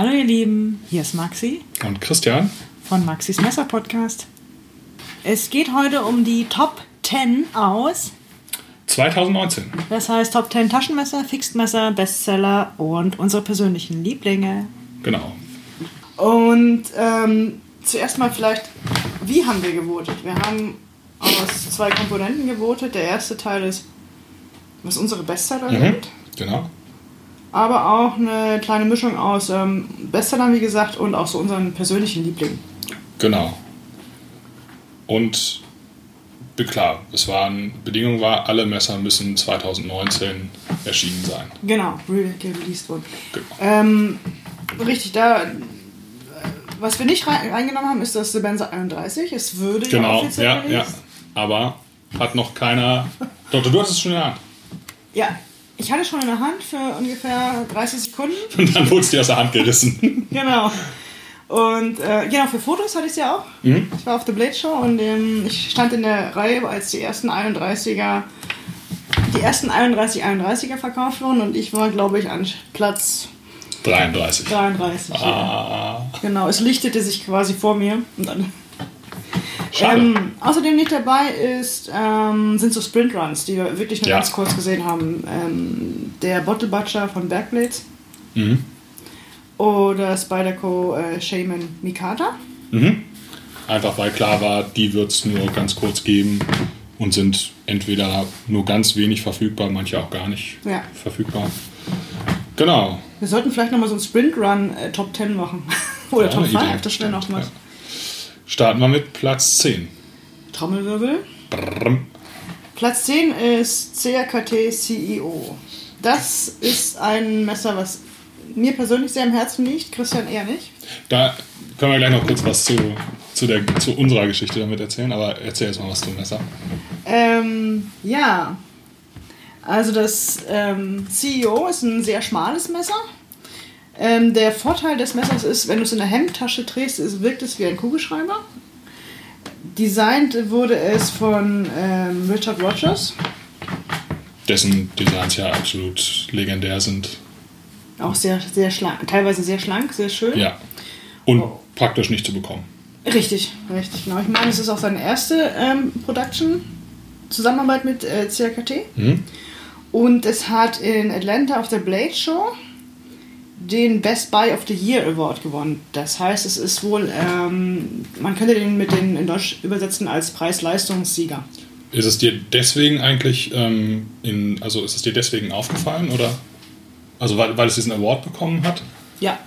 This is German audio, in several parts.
Hallo ihr Lieben, hier ist Maxi Und Christian? von Maxis Messer Podcast. Es geht heute um die Top 10 aus, 2019. das heißt Top 10 Taschenmesser, Fixedmesser, Bestseller und unsere persönlichen Lieblinge. Genau. Und ähm, zuerst mal vielleicht, wie haben wir gewotet? Wir haben aus zwei Komponenten gewotet. Der erste Teil ist, was unsere Bestseller Mhm. sind. Genau. Aber auch eine kleine Mischung aus ähm, Bestsellern, wie gesagt, und auch so unseren persönlichen Lieblingen. Genau. Und klar, es waren, Bedingung war, alle Messer müssen 2019 erschienen sein. Genau, re released wurden. Genau. Ähm, richtig, da. äh, Was wir nicht rein, reingenommen haben, ist das Sebenza 31. Es würde ja Genau, offiziell ja, ja. released. Aber hat noch keiner. Doch, du hast es schon in der Hand. Ja, ich hatte schon in der Hand für ungefähr 30 Sekunden. Und dann wurde es dir aus der Hand gerissen. Genau. Und äh, genau, für Fotos hatte ich es ja auch. Mhm. Ich war auf der Blade Show und ähm, ich stand in der Reihe, als die ersten 31er, die ersten 31 31er verkauft wurden und ich war, glaube ich, an Platz 33. 33. Ja. Ah, Genau, es lichtete sich quasi vor mir. Und dann. Ähm, außerdem nicht dabei ist, ähm, sind so Sprintruns, die wir wirklich nur Ja. ganz kurz gesehen haben. Ähm, der Bottle Butcher von Backblades mhm. oder Spyderco äh, Shaman Mikata. Mhm. Einfach weil klar war, die wird es nur ganz kurz geben und sind entweder nur ganz wenig verfügbar, manche auch gar nicht Ja. verfügbar. Genau. Wir sollten vielleicht nochmal so einen Sprintrun äh, Top 10 machen. Oder Ja, Top eine 5, Idee. das wäre noch was. Starten wir mit Platz 10. Trommelwirbel. Brrrm. Platz 10 ist CRKT CEO. Das ist ein Messer, was mir persönlich sehr am Herzen liegt, Christian eher nicht. Da können wir gleich noch kurz was zu, zu, der, zu unserer Geschichte damit erzählen, aber erzähl erst mal was zum Messer. Ähm, ja. Also das ähm, CEO ist ein sehr schmales Messer. Ähm, der Vorteil des Messers ist, wenn du es in der Hemdtasche drehst, ist, wirkt es wie ein Kugelschreiber. Designt wurde es von ähm, Richard Rogers. Dessen Designs ja absolut legendär sind. Auch sehr, sehr schlank, teilweise sehr schlank, sehr schön. Ja. Und Oh. praktisch nicht zu bekommen. Richtig, richtig, genau. Ich meine, es ist auch seine erste ähm, Production, Zusammenarbeit mit äh, CRKT. Mhm. Und es hat in Atlanta auf der Blade Show den Best Buy of the Year Award gewonnen. Das heißt, es ist wohl, ähm, man könnte den mit den in Deutsch übersetzen als Preis-Leistungssieger. Ist es dir deswegen eigentlich, ähm, in, also ist es dir deswegen aufgefallen oder? Also weil, weil es diesen Award bekommen hat? Ja.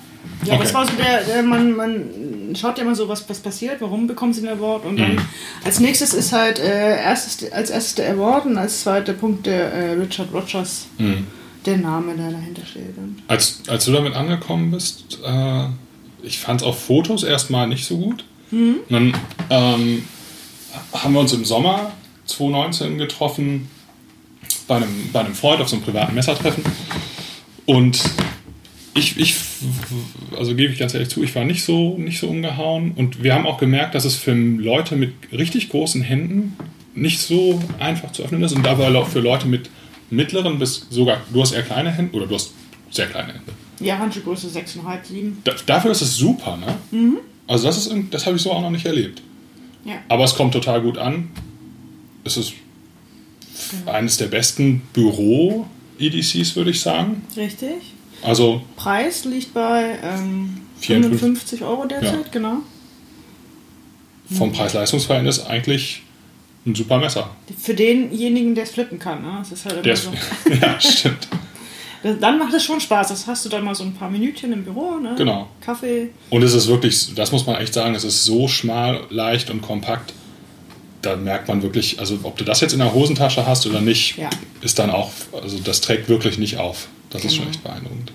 Ja, Okay. das war so der, der man, man schaut ja immer so, was, was passiert, warum bekommen sie den Award und dann Mhm. als nächstes ist halt äh, erstes, als erstes der Award und als zweiter Punkt der äh, Richard Rogers, Mhm. Der Name, der dahinter steht. Als, als du damit angekommen bist, äh, ich fand es auf Fotos erstmal nicht so gut. Und dann ähm, haben wir uns im Sommer 2019 getroffen bei einem, bei einem Freund auf so einem privaten Messertreffen. Und ich, ich, also gebe ich ganz ehrlich zu, ich war nicht so, nicht so umgehauen. Und wir haben auch gemerkt, dass es für Leute mit richtig großen Händen nicht so einfach zu öffnen ist. Und dabei auch für Leute mit mittleren bis sogar, du hast eher kleine Hände oder du hast sehr kleine Hände. ja, Handschuhgröße 6,5, 7. Da, dafür ist es super, ne? Also das ist, das habe ich so auch noch nicht erlebt. Ja. Aber es kommt total gut an. Es ist eines der besten Büro-EDCs, würde ich sagen. Richtig. Also Preis liegt bei ähm, 54 55 Euro derzeit, Ja. genau. vom Preis-Leistungs-Verhältnis eigentlich ein super Messer. Für denjenigen, der es flippen kann. Ne? Das ist halt immer so. ja, stimmt. Dann macht es schon Spaß. Das hast du dann mal so ein paar Minütchen im Büro, ne? Genau. Kaffee. Und es ist wirklich, das muss man echt sagen, es ist so schmal, leicht und kompakt. Da merkt man wirklich, also ob du das jetzt in der Hosentasche hast oder nicht, Ja. ist dann auch, also das trägt wirklich nicht auf. Das ist schon Genau. echt beeindruckend.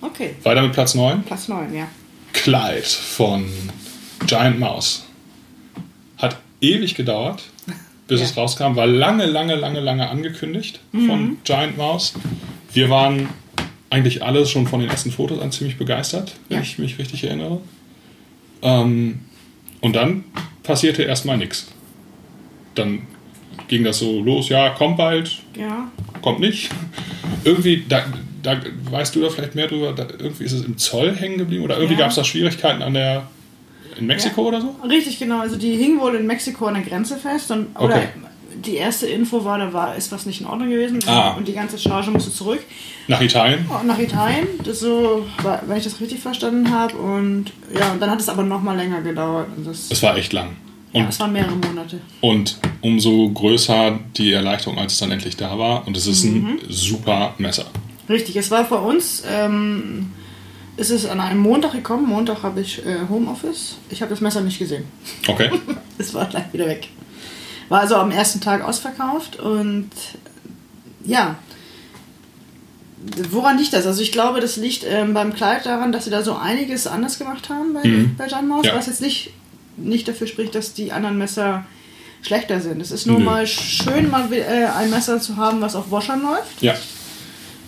Okay. Weiter mit Platz 9. Platz 9, ja. Clyde von Giant Mouse. Ewig gedauert, bis Ja. es rauskam. War lange, lange, lange, lange angekündigt von Giant Mouse. Wir waren eigentlich alle schon von den ersten Fotos an ziemlich begeistert, wenn Ja. ich mich richtig erinnere. Ähm, und dann passierte erstmal nichts. Dann ging das so los, ja, kommt bald, Ja. kommt nicht. Irgendwie, da, da weißt du da vielleicht mehr drüber, da, irgendwie ist es im Zoll hängen geblieben oder irgendwie Ja. gab es da Schwierigkeiten an der in Mexiko Ja. oder so? Richtig, genau. Also die hingen wohl in Mexiko an der Grenze fest. Und, oder Okay. die erste Info war, da war, ist was nicht in Ordnung gewesen. Ah. Und die ganze Charge musste zurück. Nach Italien? Und nach Italien, das so, wenn ich das richtig verstanden habe. Und ja, und dann hat es aber noch mal länger gedauert. Und das, Es war echt lang. ja, Und, es waren mehrere Monate. und umso größer die Erleichterung, als es dann endlich da war. Und es ist Mhm. ein super Messer. Richtig, es war für uns, ähm, ist es an einem Montag gekommen. Montag habe ich äh, Homeoffice. Ich habe das Messer nicht gesehen. Okay? Es war gleich wieder weg. War also am ersten Tag ausverkauft und ja. Woran liegt das? Also ich glaube, das liegt ähm, beim Kleid daran, dass sie da so einiges anders gemacht haben bei, Mhm. bei Jan Maus, Ja. was jetzt nicht, nicht dafür spricht, dass die anderen Messer schlechter sind. Es ist nur Nö. mal schön, mal äh, ein Messer zu haben, was auf Waschern läuft. Ja.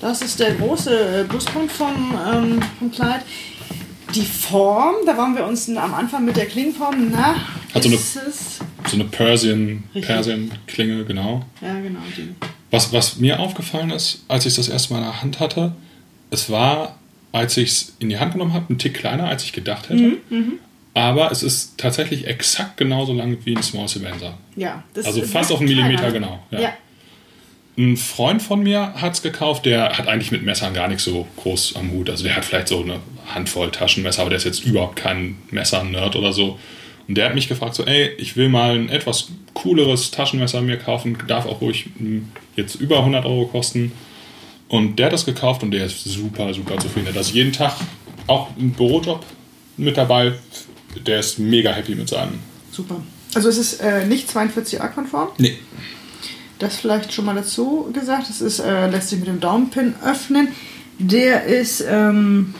Das ist der große äh, Pluspunkt vom, ähm, vom Kleid. Die Form, da waren wir uns am Anfang mit der Klingenform, na, Hat so eine- es... So eine Persian. Persian-Klinge, genau. Ja, genau, die. Was, was mir aufgefallen ist, als ich es das erste Mal in der Hand hatte, es war, als ich es in die Hand genommen habe, ein Tick kleiner, als ich gedacht hätte. Mhm, Aber es ist tatsächlich exakt genauso lang wie ein Small Sebenza. Ja, das Also fast auf einen Millimeter kleiner. genau, ja. Ja. Ein Freund von mir hat es gekauft, der hat eigentlich mit Messern gar nicht so groß am Hut. Also der hat vielleicht so eine Handvoll Taschenmesser, aber der ist jetzt überhaupt kein Messer-Nerd oder so. Und der hat mich gefragt, so, ey, ich will mal ein etwas cooleres Taschenmesser mir kaufen, darf auch ruhig mh, jetzt über 100 Euro kosten. Und der hat das gekauft und der ist super, super zufrieden. Der hat das jeden Tag, auch im Bürojob mit dabei. Der ist mega happy mit seinem. Super. Also es ist äh, nicht 42a-konform. Nee. Das vielleicht schon mal dazu gesagt. Es ist, äh, lässt sich mit dem Daumenpin öffnen. Der ist, ähm,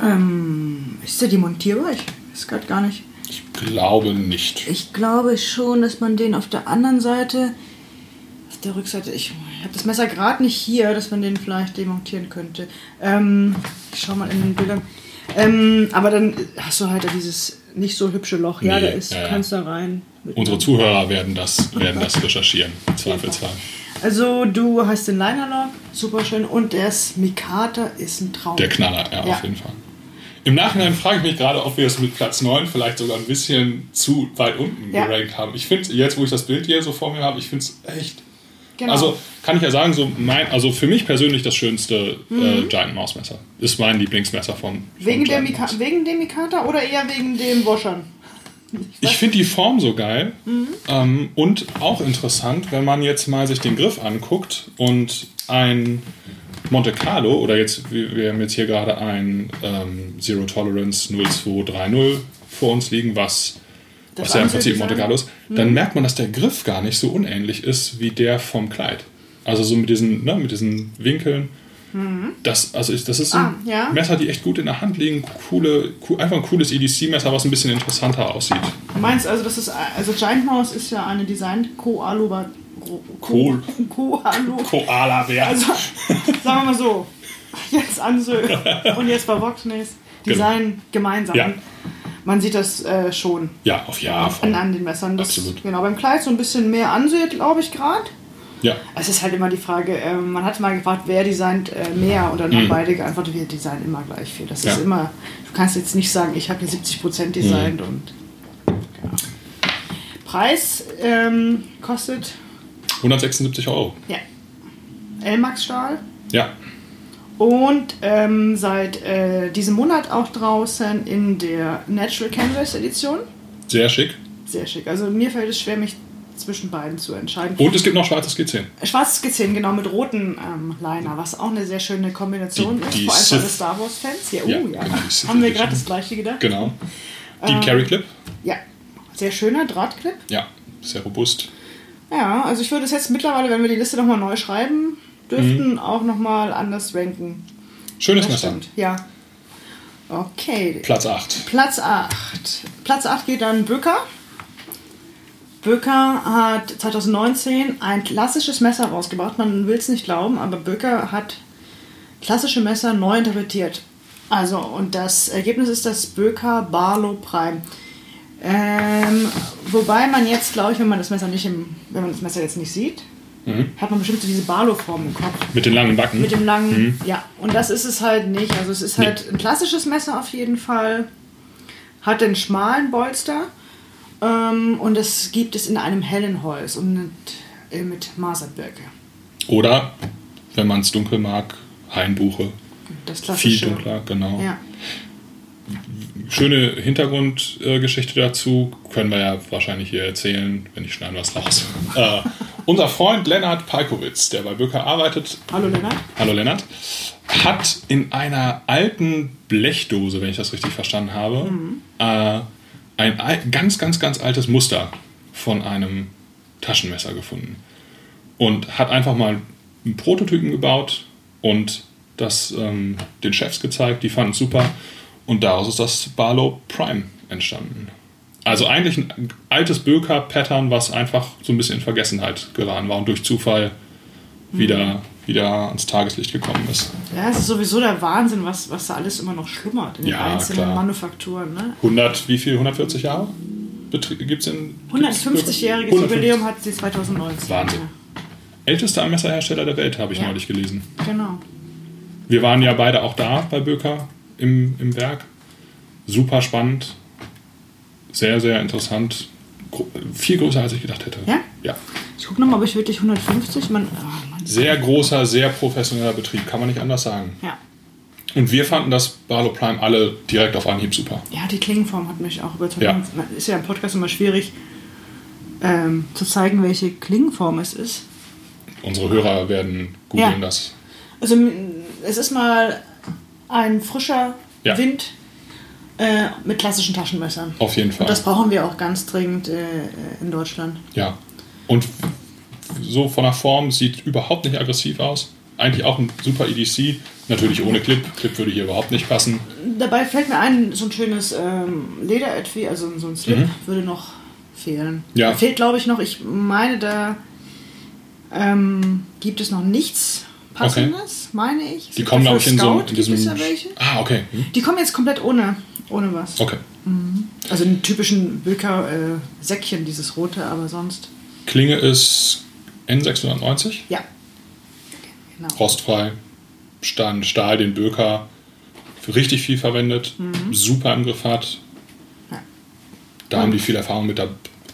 ähm, ist der demontierbar? Ich weiß gerade gar nicht. Ich glaube nicht. Ich glaube schon, dass man den auf der anderen Seite, auf der Rückseite, ich, habe das Messer gerade nicht hier, dass man den vielleicht demontieren könnte. Ähm, ich schau mal in den Bildern. Ähm, aber dann hast du halt dieses nicht so hübsche Loch. Ja, Nee, da ist, ja, kannst da rein. Unsere Zuhörer werden das, werden das recherchieren, im Zweifelsfall. Also du hast den Liner-Lock, super schön. Und der Mikata ist ein Traum. Der Knaller, ja, Ja. auf jeden Fall. Im Nachhinein frage ich mich gerade, ob wir es mit Platz 9 vielleicht sogar ein bisschen zu weit unten Ja. gerankt haben. Ich finde, jetzt wo ich das Bild hier so vor mir habe, ich finde es echt. Genau. Also kann ich ja sagen, so mein, also für mich persönlich das schönste äh, Giant Mausmesser. Ist mein Lieblingsmesser von. wegen, der Mika wegen dem Mikata oder eher wegen dem Waschern? Ich finde die Form so geil Mhm. ähm, und auch interessant, wenn man jetzt mal sich den Griff anguckt und ein Monte Carlo oder jetzt, wir wir haben jetzt hier gerade ein ähm, Zero Tolerance 0230 vor uns liegen, was, Das was ja im Prinzip? Monte Carlo ist, dann merkt man, dass der Griff gar nicht so unähnlich ist wie der vom Kleid. Also so mit diesen, ne, mit diesen Winkeln. Das, also ist, das ist Mhm. Ah, ja. Messer, die echt gut in der Hand liegen. Coole, cool, einfach ein cooles EDC-Messer, was ein bisschen interessanter aussieht. Du meinst also, das ist also Giant Mouse ist ja eine Design Koalu Kohl. Koalu. Koala-Bär. Also sagen wir mal so, jetzt Ansö und jetzt bei Voxnes Design gemeinsam. Ja. Man sieht das äh, schon ja, auf ja, an, an den Messern. Das, Absolut. Genau, beim Kleid so ein bisschen mehr Ansö, glaube ich, gerade. Ja, Es ist halt immer die Frage, ähm, man hat mal gefragt, wer designt äh, mehr und dann haben beide geantwortet, wir designen immer gleich viel. Das ist Mhm. Ja. immer, du kannst jetzt nicht sagen, ich habe hier 70% designt Mhm. und ja. Preis ähm, kostet 176 Euro. ja, Elmax Stahl Ja, und ähm, seit äh, diesem Monat auch draußen in der Natural Canvas Edition. sehr schick. Sehr schick. Also mir fällt es schwer, mich zwischen beiden zu entscheiden. Und es gibt noch schwarzes G10. Schwarzes Skizzen, genau, mit roten ähm, Liner, was auch eine sehr schöne Kombination Die- ist, die vor allem für alle Star Wars-Fans. Ja, oh Ja, ja. genau, Haben wir gerade das gleiche gedacht? Genau. Die Ähm. Carry Clip. Ja, sehr schöner Drahtclip. Ja, sehr robust. Ja, also ich würde es jetzt mittlerweile, wenn wir die Liste nochmal neu schreiben dürften, auch nochmal anders ranken. Schönes Messer. ja. Okay, Platz 8. Platz 8. Platz 8 geht an Böker. Böker hat 2019 ein klassisches Messer rausgebracht. Man will es nicht glauben, aber Böker hat klassische Messer neu interpretiert. Also, und das Ergebnis ist das Böker Barlow Prime. Ähm, wobei man jetzt, glaube ich, wenn man das Messer nicht im, wenn man das Messer jetzt nicht sieht, hat man bestimmt so diese Barlow-Form im Kopf. Mit den langen Backen. Mit dem langen, ja. Und das ist es halt nicht. Also es ist halt ein klassisches Messer auf jeden Fall. Hat den schmalen Bolster. Ähm, und es gibt es in einem hellen Holz und mit, äh, mit Maserbirke. Oder, wenn man es dunkel mag, Hainbuche. Das Viel klassische. dunkler, genau. Ja. Schöne Hintergrundgeschichte dazu. Können wir ja wahrscheinlich hier erzählen, wenn ich schneiden was raus. äh, unser Freund Lennart Palkowitz, der bei Böker arbeitet, Hallo Lennart. Hallo Lennart. Hat in einer alten Blechdose, wenn ich das richtig verstanden habe, äh, ein ganz, ganz, ganz altes Muster von einem Taschenmesser gefunden. Und hat einfach mal einen Prototypen gebaut und das ähm, den Chefs gezeigt. Die fanden es super. Und daraus ist das Barlow Prime entstanden. Also eigentlich ein altes Böker-Pattern, was einfach so ein bisschen in Vergessenheit geraten war und durch Zufall wieder, wieder ans Tageslicht gekommen ist. Ja, es ist sowieso der Wahnsinn, was, was da alles immer noch schlummert in den Ja, einzelnen klar. Manufakturen. Ne? 100, wie viel? 140 Jahre? Gibt es in. 150-jähriges 150. Jubiläum hat sie 2019. Wahnsinn. Ältester Messerhersteller der Welt, habe ich Ja. neulich gelesen. Ja, genau. Wir waren ja beide auch da bei Böker im, im Werk. Super spannend. Sehr, sehr interessant. Viel größer, als ich gedacht hätte. Ja? Ja. Ich gucke nochmal, ob ich wirklich 150. Man, ah, man, Sehr großer, sehr professioneller Betrieb, kann man nicht anders sagen. ja. Und wir fanden das Barlow Prime alle direkt auf Anhieb super. ja, die Klingenform hat mich auch überzeugt. Ja. Ist ja im Podcast immer schwierig ähm, zu zeigen, welche Klingenform es ist. Unsere Hörer werden googeln Ja. das. Also es ist mal ein frischer Ja. Wind äh, mit klassischen Taschenmessern. Auf jeden Fall. Und das brauchen wir auch ganz dringend äh, in Deutschland. Ja. Und so von der Form sieht überhaupt nicht aggressiv aus. Eigentlich auch ein super EDC. Natürlich ohne Clip. Clip würde hier überhaupt nicht passen. Dabei fällt mir ein, so ein schönes ähm, Lederetui, also so ein Slip, Mhm. würde noch fehlen. Ja. Fehlt, glaube ich, noch. Ich meine, da ähm, gibt es noch nichts Passendes, meine ich. Es Die kommen, glaube ich, in so in diesem. ja. Ah, okay. Hm. Die kommen jetzt komplett ohne, ohne was. Okay. Also einen typischen Bilker äh, Säckchen, dieses rote, aber sonst. Klinge ist N690. Ja. Genau. Rostfrei. Stahl, Stahl den Böker für richtig viel verwendet. Super im Griff hat. Ja. Da haben die viel Erfahrung mit. Da,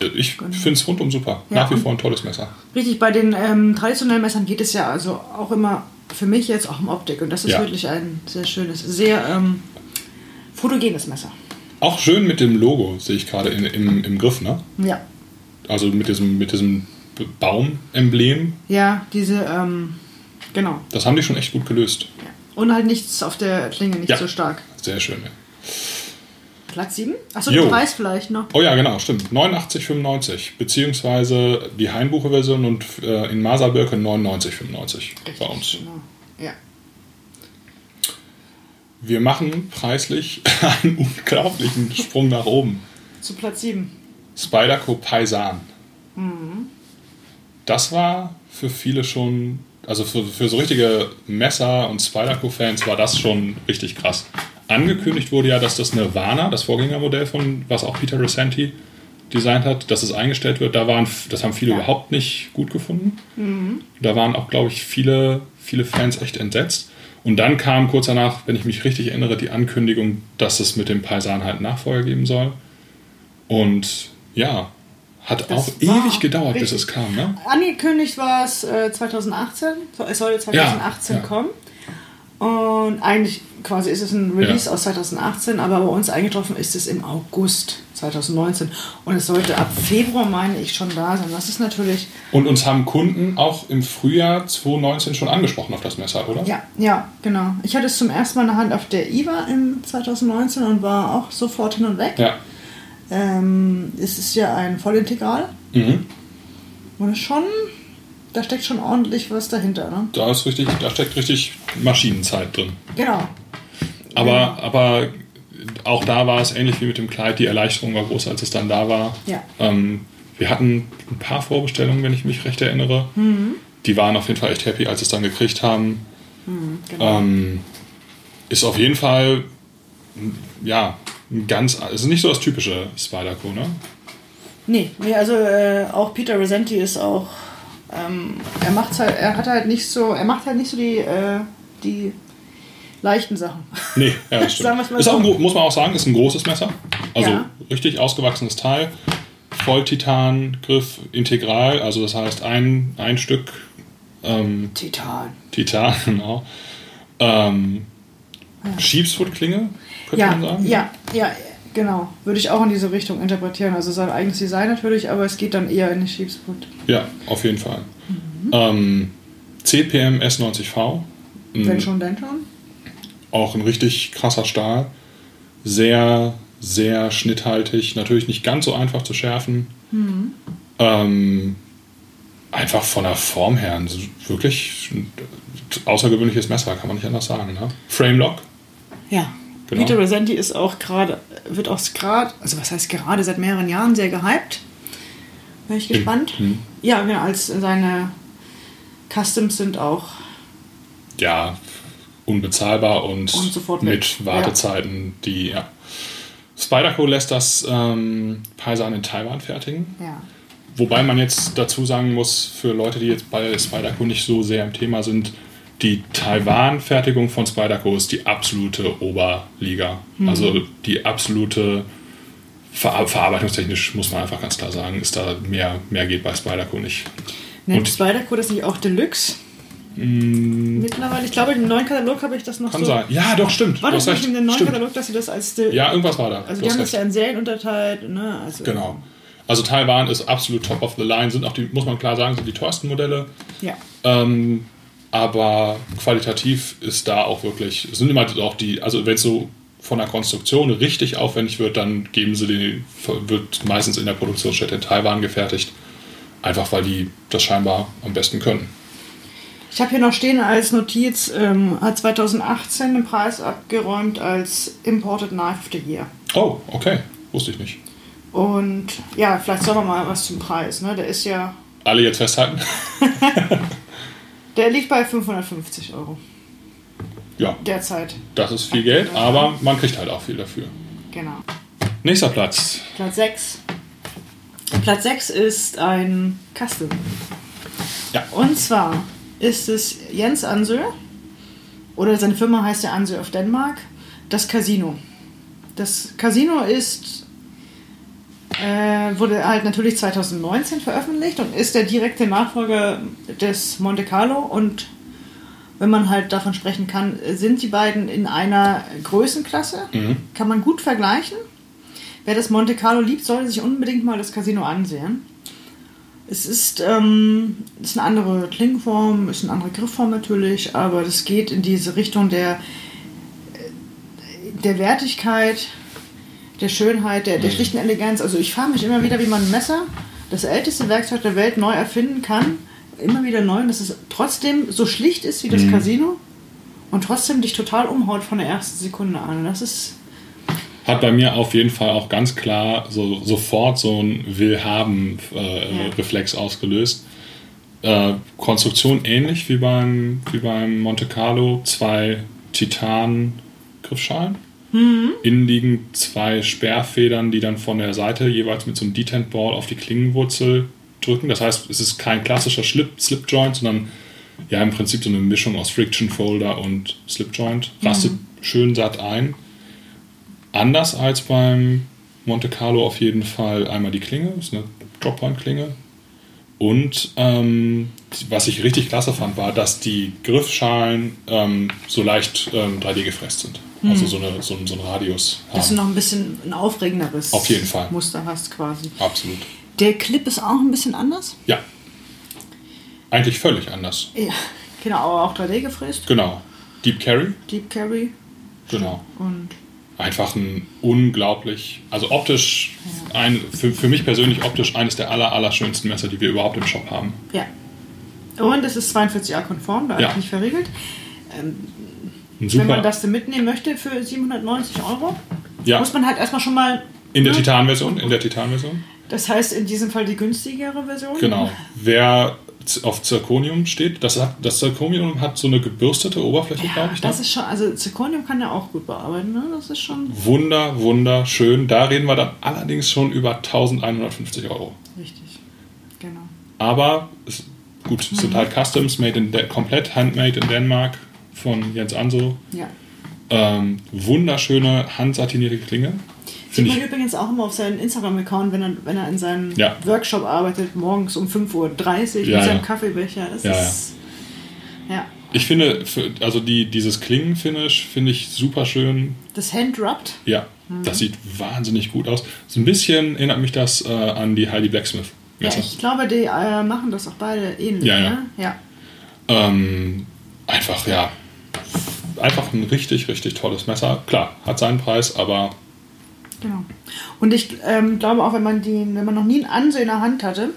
ich finde es rundum super. Ja, Nach wie vor ein tolles Messer. Richtig, bei den ähm, traditionellen Messern geht es ja also auch immer für mich jetzt auch um Optik. Und das ist Ja. wirklich ein sehr schönes, sehr ähm, fotogenes Messer. Auch schön mit dem Logo, sehe ich gerade im, im Griff, ne? Ja. Also mit diesem, mit diesem Baumemblem. Ja, diese, ähm, genau. Das haben die schon echt gut gelöst. Ja. Und halt nichts auf der Klinge, nicht Ja. so stark. Sehr schön. Ja. Platz 7? Achso, den Preis vielleicht noch. Oh ja, genau, stimmt. 89,95. Beziehungsweise die Hainbuche-Version und äh, in Maserbirke 99,95 bei uns. Genau. Ja. Wir machen preislich einen unglaublichen Sprung nach oben. Zu Platz 7. Spyderco Paisan. Das war für viele schon, also für, für so richtige Messer- und Spyderco-Fans war das schon richtig krass. Angekündigt wurde ja, dass das Nirvana, das Vorgängermodell von, was auch Peter Rossetti designt hat, dass es eingestellt wird. Da waren, das haben viele Ja. überhaupt nicht gut gefunden. Da waren auch, glaube ich, viele, viele Fans echt entsetzt. Und dann kam kurz danach, wenn ich mich richtig erinnere, die Ankündigung, dass es mit dem Paisan halt Nachfolger geben soll. Und ja, hat Das auch ewig gedauert, bis es kam. Ne? Angekündigt war es äh, 2018. So, Es sollte 2018 Ja, ja. kommen. Und eigentlich quasi ist es ein Release Ja. aus 2018, aber bei uns eingetroffen ist es im August 2019. Und es sollte ab Februar, meine ich, schon da sein. Das ist natürlich, Und uns haben Kunden auch im Frühjahr 2019 schon angesprochen auf das Messer, oder? ja, ja, genau. Ich hatte es zum ersten Mal in der Hand auf der IWA im 2019 und war auch sofort hin und weg. Ja. Ähm, es ist ja ein Vollintegral Mhm. und schon, da steckt schon ordentlich was dahinter. Ne? Da, ist richtig, da steckt richtig Maschinenzeit drin. Genau. Aber, aber auch da war es ähnlich wie mit dem Kleid. Die Erleichterung war groß, als es dann da war. Ja. Ähm, wir hatten ein paar Vorbestellungen, wenn ich mich recht erinnere. Die waren auf jeden Fall echt happy, als sie es dann gekriegt haben. genau. Ähm, ist auf jeden Fall, ja, ein ganz, es ist nicht so das typische Spyderco, ne? Nee, nee also äh, auch Peter Rosenti ist auch ähm, er macht halt, er hat halt nicht so, er macht halt nicht so die, äh, die leichten Sachen. Nee, ja, das stimmt. Ist so. auch ein, muss man auch sagen, ist ein großes Messer. Also Ja. richtig ausgewachsenes Teil. Volltitan-Griff, integral, also das heißt ein, ein Stück ähm, Titan. Titan, genau. Ähm, Sheepsfoot-Klinge, könnte Ja, man sagen. ja, ja, genau. Würde ich auch in diese Richtung interpretieren. Also sein eigenes Design natürlich, aber es geht dann eher in die Sheepsfoot. Ja, auf jeden Fall. Mhm. Ähm, CPM S90V. ein- Wenn schon, denn schon. Auch ein richtig krasser Stahl. Sehr, sehr schnitthaltig. Natürlich nicht ganz so einfach zu schärfen. Ähm, einfach von der Form her ein wirklich außergewöhnliches Messer, kann man nicht anders sagen. Ne? Frame Lock. Ja. Genau. Peter Resenti ist auch gerade, wird auch gerade, also was heißt gerade, seit mehreren Jahren sehr gehypt. Bin ich gespannt. Mhm. Ja, genau, als seine Customs sind auch Ja, unbezahlbar und, Und mit Wartezeiten, die, ja. Spyderco lässt das ähm, Paisan in Taiwan fertigen. Ja. Wobei man jetzt dazu sagen muss, für Leute, die jetzt bei Spyderco nicht so sehr im Thema sind, die Taiwan-Fertigung von Spyderco ist die absolute Oberliga. Mhm. Also die absolute Ver verarbeitungstechnisch, muss man einfach ganz klar sagen, ist da mehr, mehr geht bei Spyderco nicht. Nennt Und- Spider-Code das nicht auch Deluxe? Mittlerweile, ich glaube, im neuen Katalog habe ich das noch. Kann so. sein. Ja, doch, stimmt. War das nicht in dem neuen Stimmt. Katalog, dass sie das als. Ja, irgendwas war da. also, Du die haben das recht. ja in Serien unterteilt, ne? Also, Genau. Also Taiwan ist absolut top of the line, sind auch die, muss man klar sagen, sind die teuersten Modelle. Ja. Ähm, aber qualitativ ist da auch wirklich, sind immer auch die, also wenn es so von der Konstruktion richtig aufwendig wird, dann geben sie den, wird meistens in der Produktionsstätte in Taiwan gefertigt. Einfach weil die das scheinbar am besten können. Ich habe hier noch stehen als Notiz, ähm, hat 2018 den Preis abgeräumt als Imported Knife of the Year. Oh, okay. Wusste ich nicht. Und ja, vielleicht sagen wir mal was zum Preis. Ne? Der ist ja, Alle jetzt festhalten? der liegt bei 550 Euro ja, derzeit. das ist viel Geld, aber man kriegt halt auch viel dafür. Genau. Nächster Platz. Platz 6. Platz 6 ist ein Custom. Ja. Und zwar ist es Jens Ansö, oder seine Firma heißt ja Ansö of Denmark, das Casino. Das Casino ist, äh, wurde halt natürlich 2019 veröffentlicht und ist der direkte Nachfolger des Monte Carlo und wenn man halt davon sprechen kann, sind die beiden in einer Größenklasse, Mhm. kann man gut vergleichen. Wer das Monte Carlo liebt, sollte sich unbedingt mal das Casino ansehen. Es ist, ähm, ist eine andere Klingenform, ist eine andere Griffform natürlich, aber das geht in diese Richtung der, der Wertigkeit, der Schönheit, der, der schlichten Eleganz. Also ich frage mich immer wieder, wie man ein Messer, das älteste Werkzeug der Welt, neu erfinden kann. Immer wieder neu, und dass es trotzdem so schlicht ist wie das Casino und trotzdem dich total umhaut von der ersten Sekunde an. Und Das ist Hat bei mir auf jeden Fall auch ganz klar so, sofort so ein Willhaben-Reflex ausgelöst. Äh, Konstruktion ähnlich wie beim, wie beim Monte Carlo, zwei Titan-Griffschalen. Innen liegen zwei Sperrfedern, die dann von der Seite jeweils mit so einem Detent Ball auf die Klingenwurzel drücken. Das heißt, es ist kein klassischer Slip, Slip Joint, sondern ja im Prinzip so eine Mischung aus Friction Folder und Slip Joint. Rastet schön satt ein. Anders als beim Monte Carlo auf jeden Fall einmal die Klinge, ist eine Droppoint-Klinge. Und ähm, was ich richtig klasse fand, war, dass die Griffschalen ähm, so leicht ähm, 3D gefräst sind. Also so, eine, so, ein- so ein Radius dass du haben. noch ein bisschen ein aufregenderes Auf jeden Fall. Muster hast quasi. Absolut. Der Clip ist auch ein bisschen anders. Ja. Eigentlich völlig anders. Ja, genau, aber auch 3D gefräst. Genau. Deep Carry, Deep Carry genau. und Einfach ein unglaublich, also optisch, ein, für, für mich persönlich optisch eines der aller, aller schönsten Messer, die wir überhaupt im Shop haben. ja. Und es ist 42a konform, da Ja. nicht verriegelt. Ein Wenn man das denn mitnehmen möchte für 790 Euro, ja, muss man halt erstmal schon mal. in der ne? Titan-Version, in der Titan-Version. Das heißt in diesem Fall die günstigere Version. Genau. Wer auf Zirconium steht, das, hat, das Zirconium hat so eine gebürstete Oberfläche, Ja, glaube ich. Ne? das ist schon, also Zirconium kann ja auch gut bearbeiten, ne? Das ist schon Wunder, wunderschön. Da reden wir dann allerdings schon über 1150 Euro. richtig. Genau. Aber ist gut. Es sind halt Customs, made in komplett handmade in Dänemark von Jens Anso. Ja. Ähm, wunderschöne handsatinierte Klinge. Sieht man ich. übrigens auch immer auf seinem Instagram-Account, wenn er, wenn er in seinem Ja. Workshop arbeitet, morgens um 5.30 Uhr Ja, mit seinem ja. Kaffeebecher. Das Ja, ist. Ja. Ich finde, also die, dieses Klingenfinish finde ich super schön. Das Hand-Rubbed. Ja, Mhm. das sieht wahnsinnig gut aus. So ein bisschen erinnert mich das äh, an die Heidi Blacksmith. Ja, ich glaube, die äh, machen das auch beide ähnlich. Ja, ja. Ne? ja. Ähm, einfach, ja. Einfach ein richtig, richtig tolles Messer. Klar, hat seinen Preis, aber Genau. Und ich ähm, glaube auch, wenn man, die, wenn man noch nie einen Anseh in der Hand hatte,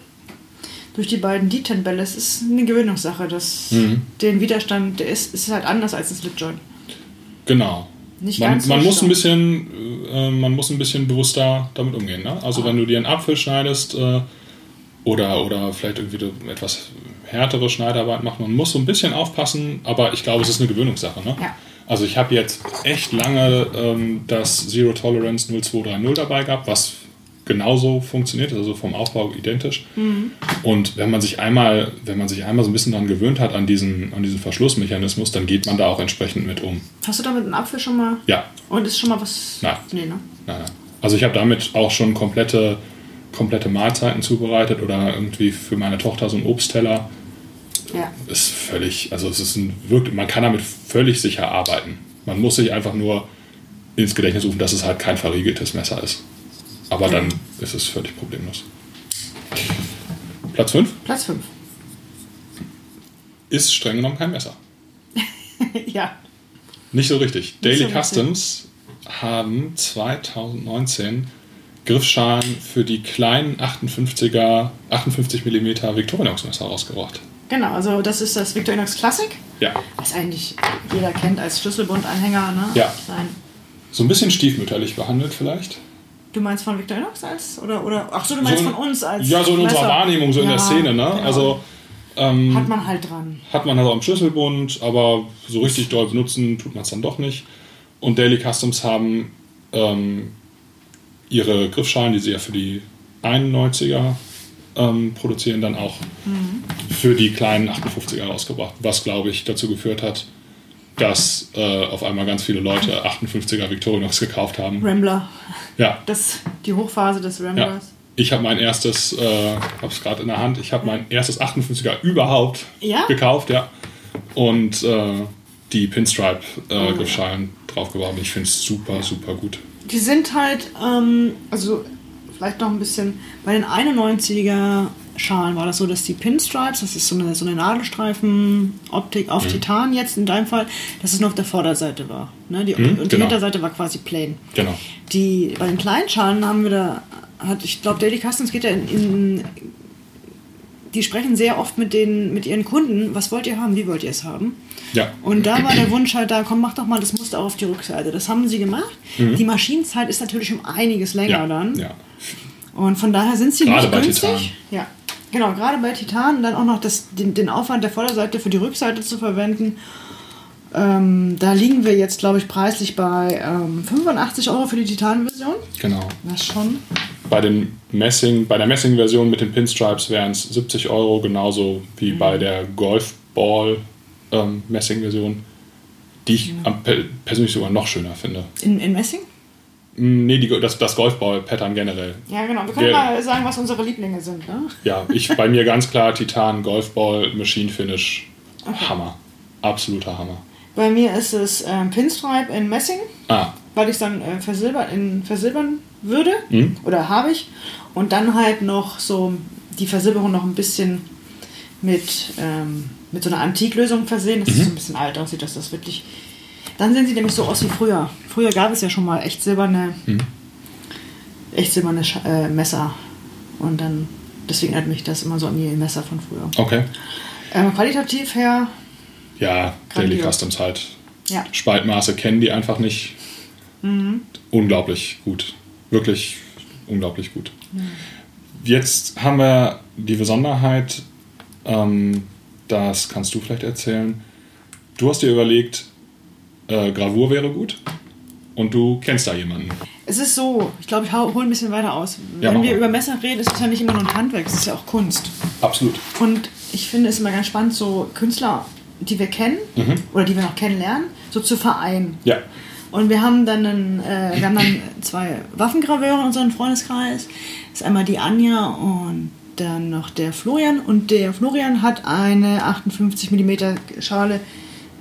durch die beiden D10-Bälle, es ist eine Gewöhnungssache. Das, Mhm. Den Widerstand, der ist, ist halt anders als ein Slipjoint. genau. Nicht Man, ganz man, muss ein bisschen, äh, man muss ein bisschen bewusster damit umgehen. Ne? Also wenn du dir einen Apfel schneidest äh, oder, oder vielleicht irgendwie du etwas härtere Schneidarbeit machst, man muss so ein bisschen aufpassen, aber ich glaube, es ist eine Gewöhnungssache. Ne? Ja. Also ich habe jetzt echt lange ähm, das Zero Tolerance 0230 dabei gehabt, was genauso funktioniert, also vom Aufbau identisch. Mhm. Und wenn man sich einmal, wenn man sich einmal so ein bisschen daran gewöhnt hat an diesen, an diesen Verschlussmechanismus, dann geht man da auch entsprechend mit um. Hast du damit einen Apfel schon mal? Ja, Und ist schon mal was? Nein. Nee, ne? Nein, nein. Also ich habe damit auch schon komplette, komplette Mahlzeiten zubereitet oder irgendwie für meine Tochter so einen Obstteller. Ja. Ist völlig, also es ist ein wirklich, man kann damit völlig sicher arbeiten. Man muss sich einfach nur ins Gedächtnis rufen, dass es halt kein verriegeltes Messer ist. Aber dann ist es völlig problemlos. Platz 5 Platz 5. ist streng genommen kein Messer. ja. Nicht so richtig. Nicht Daily so richtig. Customs haben 2019 Griffschalen für die kleinen 58er, 58 mm Victorinox-Messer rausgebracht. Genau, also das ist das Victorinox Classic, Ja, was eigentlich jeder kennt als Schlüsselbundanhänger. Ne? Ja. Sein, so ein bisschen stiefmütterlich behandelt vielleicht. du meinst von Victorinox als? Oder, oder ach so, du meinst so, von uns als. Ja, so in unserer. Wahrnehmung, so in der Ja, Szene. Ne? genau. Also ähm, Hat man halt dran. hat man halt auch im Schlüsselbund, aber so richtig doll benutzen tut man es dann doch nicht. Und Daily Customs haben ähm, ihre Griffschalen, die sie ja für die 91er ähm, produzieren, dann auch für die kleinen 58er rausgebracht. Was, glaube ich, dazu geführt hat, dass äh, auf einmal ganz viele Leute 58er Victorinox gekauft haben. Rambler. Ja, Das, die Hochphase des ja. Ramblers. Ich habe mein erstes, äh, habe es gerade in der Hand, ich habe mein erstes 58er überhaupt Ja? gekauft, ja. Und äh, die Pinstripe äh, Oh. Griffschalen draufgebaut. Ich finde es super, super gut. Die sind halt, ähm, also vielleicht noch ein bisschen, bei den 91er Schalen war das so, dass die Pinstripes, das ist so eine, so eine Nadelstreifen-Optik Mhm. auf Titan jetzt in deinem Fall, dass es nur auf der Vorderseite war. Ne? Die, Mhm, und die genau. Hinterseite war quasi plain. Genau. Die, bei den kleinen Schalen haben wir da, hat, ich glaube, Daily Customs geht ja in, in, die sprechen sehr oft mit, den, mit ihren Kunden, was wollt ihr haben, wie wollt ihr es haben? Ja. Und da war der Wunsch halt da, komm, mach doch mal das Muster auf die Rückseite. Das haben sie gemacht. Die Maschinenzeit ist natürlich um einiges länger Mhm. Ja, dann. ja. Und von daher sind sie Gerade nicht günstig. Titan. Ja, genau, gerade bei Titan dann auch noch das, den, den Aufwand der Vorderseite für die Rückseite zu verwenden. Ähm, da liegen wir jetzt, glaube ich, preislich bei ähm, 85 Euro für die Titan-Version. Genau. Das schon. Bei, den Messing, bei der Messing-Version mit den Pinstripes wären es 70 Euro, genauso wie Mhm. bei der Golfball ähm, Messing-Version, die ich pe- persönlich sogar noch schöner finde. In, in Messing? Mm, Nee, die, das, das Golfball-Pattern generell. Ja, genau. Wir können Der- mal sagen, was unsere Lieblinge sind. Ne? Ja, ich bei mir ganz klar Titan, Golfball, Machine Finish. Hammer. Absoluter Hammer. Bei mir ist es ähm, Pinstripe in Messing. Ah, weil ich es dann äh, versilbern, in, versilbern würde Mhm. oder habe ich und dann halt noch so die Versilberung noch ein bisschen mit, ähm, mit so einer Antiklösung versehen, dass es so ein bisschen alt aussieht, dass das wirklich. Dann sehen sie nämlich so aus wie früher. Früher gab es ja schon mal echt silberne, echt silberne Sch- äh, Messer und dann deswegen erinnert mich das immer so an die Messer von früher. okay. Ähm, qualitativ her, Ja, Daily. Customs halt. ja, Spaltmaße kennen die einfach nicht. Unglaublich gut. Wirklich unglaublich gut. Jetzt haben wir die Besonderheit, ähm, das kannst du vielleicht erzählen. Du hast dir überlegt, äh, Gravur wäre gut und du kennst da jemanden. Es ist so, ich glaube, ich hole ein bisschen weiter aus. Ja, Wenn wir mal. über Messer reden, ist es ja nicht immer nur ein Handwerk, es ist ja auch Kunst. Absolut. Und ich finde es immer ganz spannend, so Künstler, die wir kennen Mhm. oder die wir noch kennenlernen, so zu vereinen. Ja. Und wir haben dann, einen, äh, wir haben dann zwei Waffengraveure in unserem Freundeskreis. Das ist einmal die Anja und dann noch der Florian. Und der Florian hat eine 58 mm Schale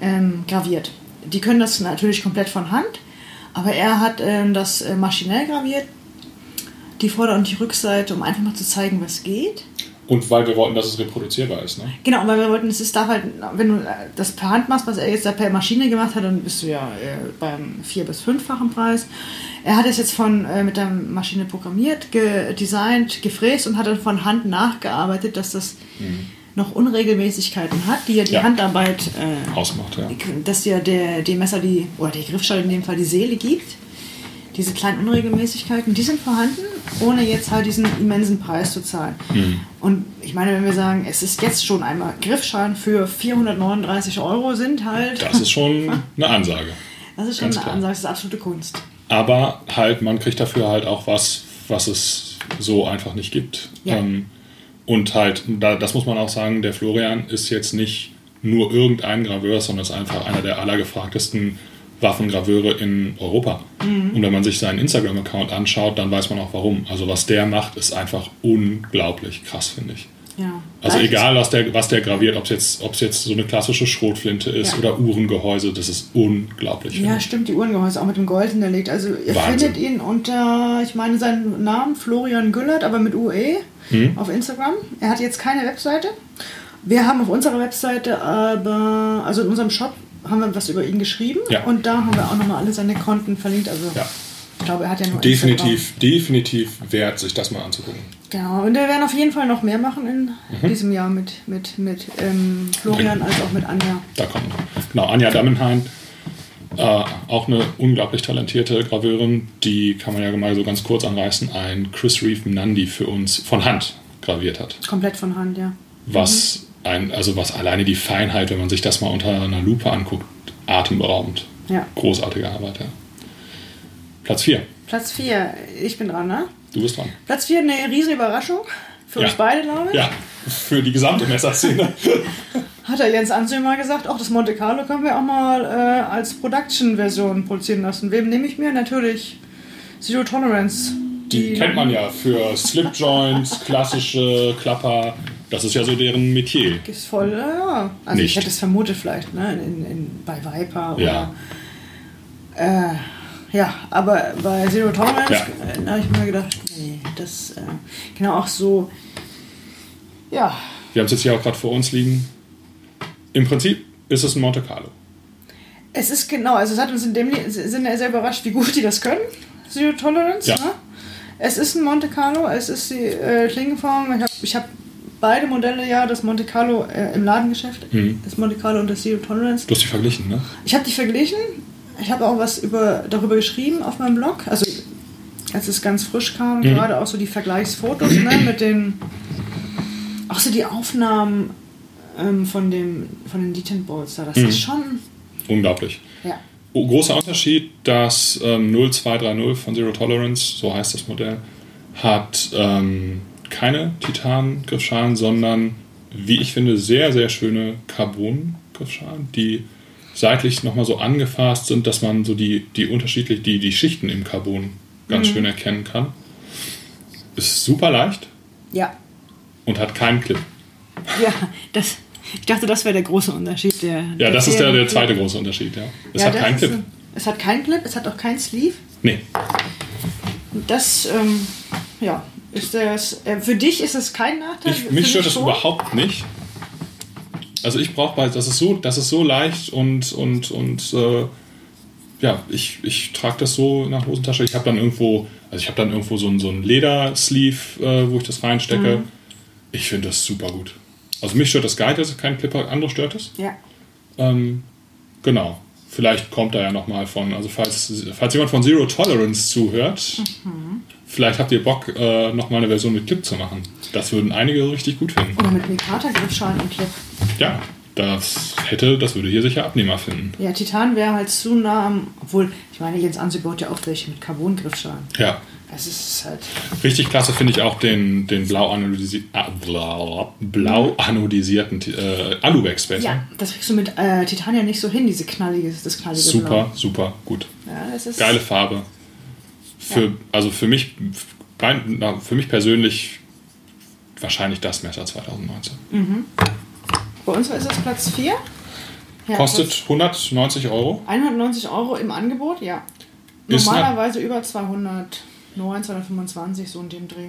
ähm, graviert. Die können das natürlich komplett von Hand, aber er hat ähm, das äh, maschinell graviert, die Vorder- und die Rückseite, um einfach mal zu zeigen, was geht. Und weil wir wollten, dass es reproduzierbar ist. Ne? Genau, weil wir wollten, es ist darf halt, wenn du das per Hand machst, was er jetzt da per Maschine gemacht hat, dann bist du ja äh, beim vier- bis fünffachen Preis. Er hat es jetzt von äh, mit der Maschine programmiert, designt, gefräst und hat dann von Hand nachgearbeitet, dass das noch Unregelmäßigkeiten hat, die ja die Ja. Handarbeit, äh, Ausmacht, ja. dass ja der, dem Messer die, oder der Griffschale in dem Fall die Seele gibt. Diese kleinen Unregelmäßigkeiten, die sind vorhanden, ohne jetzt halt diesen immensen Preis zu zahlen. Mhm. Und ich meine, wenn wir sagen, es ist jetzt schon einmal Griffschalen für 439 Euro sind halt, Das ist schon eine Ansage. das ist schon ganz eine klar. Ansage, das ist absolute Kunst. Aber halt, man kriegt dafür halt auch was, was es so einfach nicht gibt. Ja. Ähm, und halt, da, das muss man auch sagen, der Florian ist jetzt nicht nur irgendein Graveur, sondern ist einfach einer der allergefragtesten Waffengraveure in Europa. Mhm. Und wenn man sich seinen Instagram-Account anschaut, dann weiß man auch warum. Also was der macht, ist einfach unglaublich krass, finde ich. Ja. Also Gleiches- egal, was der, was der graviert, ob es jetzt, ob's jetzt so eine klassische Schrotflinte ist Ja. oder Uhrengehäuse, das ist unglaublich. Ja, stimmt, die Uhrengehäuse auch mit dem Gold hinterlegt. Also ihr Wahnsinn. findet ihn unter, ich meine seinen Namen, Florian Güllert, aber mit UE Mhm. auf Instagram. Er hat jetzt keine Webseite. Wir haben auf unserer Webseite aber, also in unserem Shop haben wir was über ihn geschrieben Ja. und da haben wir auch nochmal alle seine Konten verlinkt. Also Ja. ich glaube, er hat ja nur Definitiv, definitiv wert, sich das mal anzugucken. Instagram. Genau, und wir werden auf jeden Fall noch mehr machen in Mhm. diesem Jahr mit, mit, mit ähm, Florian als auch mit Anja. Da kommt. Genau, Anja Dammenhain, äh, auch eine unglaublich talentierte Graveurin, die kann man ja mal so ganz kurz anreißen, ein Chris Reeve Nandi für uns von Hand graviert hat. Komplett von Hand, ja. Was ein, also was alleine die Feinheit, wenn man sich das mal unter einer Lupe anguckt, atemberaubend. Ja. Großartige Arbeit, ja. Platz 4. Platz 4, ich bin dran, ne? Du bist dran. Platz 4, eine riesen Überraschung. Für Ja. uns beide, glaube ich. Ja, für die gesamte Messerszene. Hat der Jens Ansel mal gesagt, auch das Monte Carlo können wir auch mal äh, als Production-Version produzieren lassen. Wem nehme ich mir? Natürlich Zero Tolerance. Die kennt man ja für Slipjoints, klassische Klapper. Das ist ja so deren Metier. Ist voll, ja. Also Nicht. ich hätte es vermutet vielleicht, ne? In, in, bei Viper Ja. oder. Äh, ja, aber bei Zero Tolerance Ja. äh, habe ich mir gedacht, nee, das. Äh, genau auch so. Ja, Wir haben es jetzt hier auch gerade vor uns liegen. Im Prinzip ist es ein Monte Carlo. Es ist genau, also es hat uns in dem Sinne sehr überrascht, wie gut die das können. Zero Tolerance, Ja. ne? Es ist ein Monte Carlo, es ist die äh, Klingenform. Ich habe ich hab beide Modelle ja, das Monte Carlo äh, im Ladengeschäft, Mhm. das Monte Carlo und das Zero Tolerance. Du hast die verglichen, ne? Ich habe die verglichen. Ich habe auch was über, darüber geschrieben auf meinem Blog. Also als es ganz frisch kam, Mhm. gerade auch so die Vergleichsfotos ne, mit den, auch so die Aufnahmen ähm, von, dem, von den Detent Balls da. Das Mhm. ist schon, Unglaublich. ja. Oh, großer Unterschied, das ähm, 0230 von Zero Tolerance, so heißt das Modell, hat ähm, keine Titan-Griffschalen, sondern, wie ich finde, sehr, sehr schöne Carbon-Griffschalen, die seitlich nochmal so angefasst sind, dass man so die, die unterschiedlich, die, die Schichten im Carbon ganz schön erkennen kann. Ist super leicht Ja, und hat keinen Clip. Ja, das, ich dachte, das wäre der große Unterschied. Der, Ja, das ist der, der Clip. zweite große Unterschied, ja. Es Ja, hat keinen Clip. ein- Es hat keinen Clip, es hat auch keinen Sleeve. Nee. Das, ähm, ja, ist das, äh, für dich ist das kein Nachteil. Ich, mich stört das überhaupt nicht. Also ich brauche bei, das ist so, das ist so leicht und und und äh, ja, ich, ich trage das so nach Hosentasche. Ich habe dann irgendwo, also ich habe dann irgendwo so ein, so ein Ledersleeve, äh, wo ich das reinstecke. Mhm. Ich finde das super gut. Also mich stört das gar nicht, dass es kein Clipper, andere stört es. Ja, Ähm, genau. Vielleicht kommt da ja nochmal von, also falls, falls jemand von Zero Tolerance zuhört, Mhm. Vielleicht habt ihr Bock, äh, nochmal eine Version mit Clip zu machen. Das würden einige richtig gut finden. oder mit Mikata-Griffschalen und Clip. Ja, das hätte, das würde hier sicher Abnehmer finden. Ja, Titan wäre halt zu nah am, obwohl, ich meine, Jens Anse baut ja auch welche mit Carbon-Griffschalen. Ja, Es ist halt. Richtig klasse finde ich auch den, den blau, anodisi ah, blau, blau anodisierten äh, Alubex Spacer. Ja, das kriegst du mit äh, Titania nicht so hin, diese knallige, das knallige Super, Blau. super, gut. Ja, Geile Farbe. Für, Ja. Also für mich, für mich persönlich wahrscheinlich das Messer 2019. Bei uns ist es Platz 4. Ja, Kostet 190 Euro. 190 Euro im Angebot, ja. Ist Normalerweise über 209, 225, so in dem Dreh.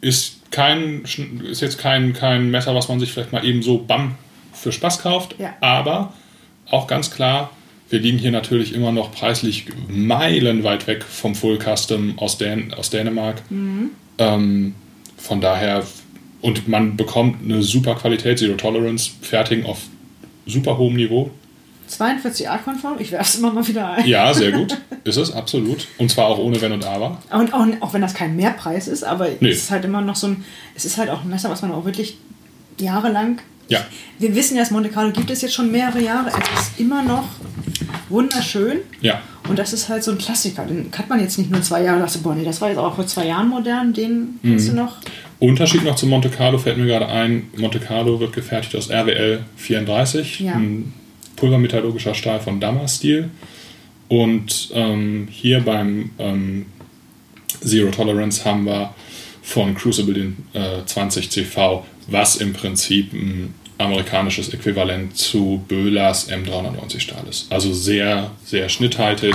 Ist kein, ist jetzt kein, kein Messer, was man sich vielleicht mal eben so bam für Spaß kauft. Ja. Aber auch ganz klar, wir liegen hier natürlich immer noch preislich meilenweit weg vom Full Custom aus, Dän aus Dänemark. Ähm, von daher, und man bekommt eine super Qualität, Zero Tolerance, fertigen auf super hohem Niveau. 42a-konform, ich werfe es immer mal wieder ein. Ja, sehr gut. ist es, absolut. Und zwar auch ohne Wenn und Aber. Und auch, auch wenn das kein Mehrpreis ist, aber Nee. es ist halt immer noch so ein, es ist halt auch ein Messer, was man auch wirklich jahrelang. Ja. Wir wissen ja, das Monte Carlo gibt es jetzt schon mehrere Jahre. Es ist immer noch wunderschön. Ja, Und das ist halt so ein Klassiker. Den hat man jetzt nicht nur zwei Jahre, dachte, boah, nee, das war jetzt auch vor zwei Jahren modern, den kannst du Mhm. noch. Unterschied noch zu Monte Carlo fällt mir gerade ein. Monte Carlo wird gefertigt aus RWL 34, Ja. ein pulvermetallurgischer Stahl von Damastil. Und ähm, hier beim ähm, Zero Tolerance haben wir von Crucible den äh, 20 CV, was im Prinzip ein amerikanisches Äquivalent zu Böhlers M390 Stahl ist. Also sehr, sehr schnitthaltig,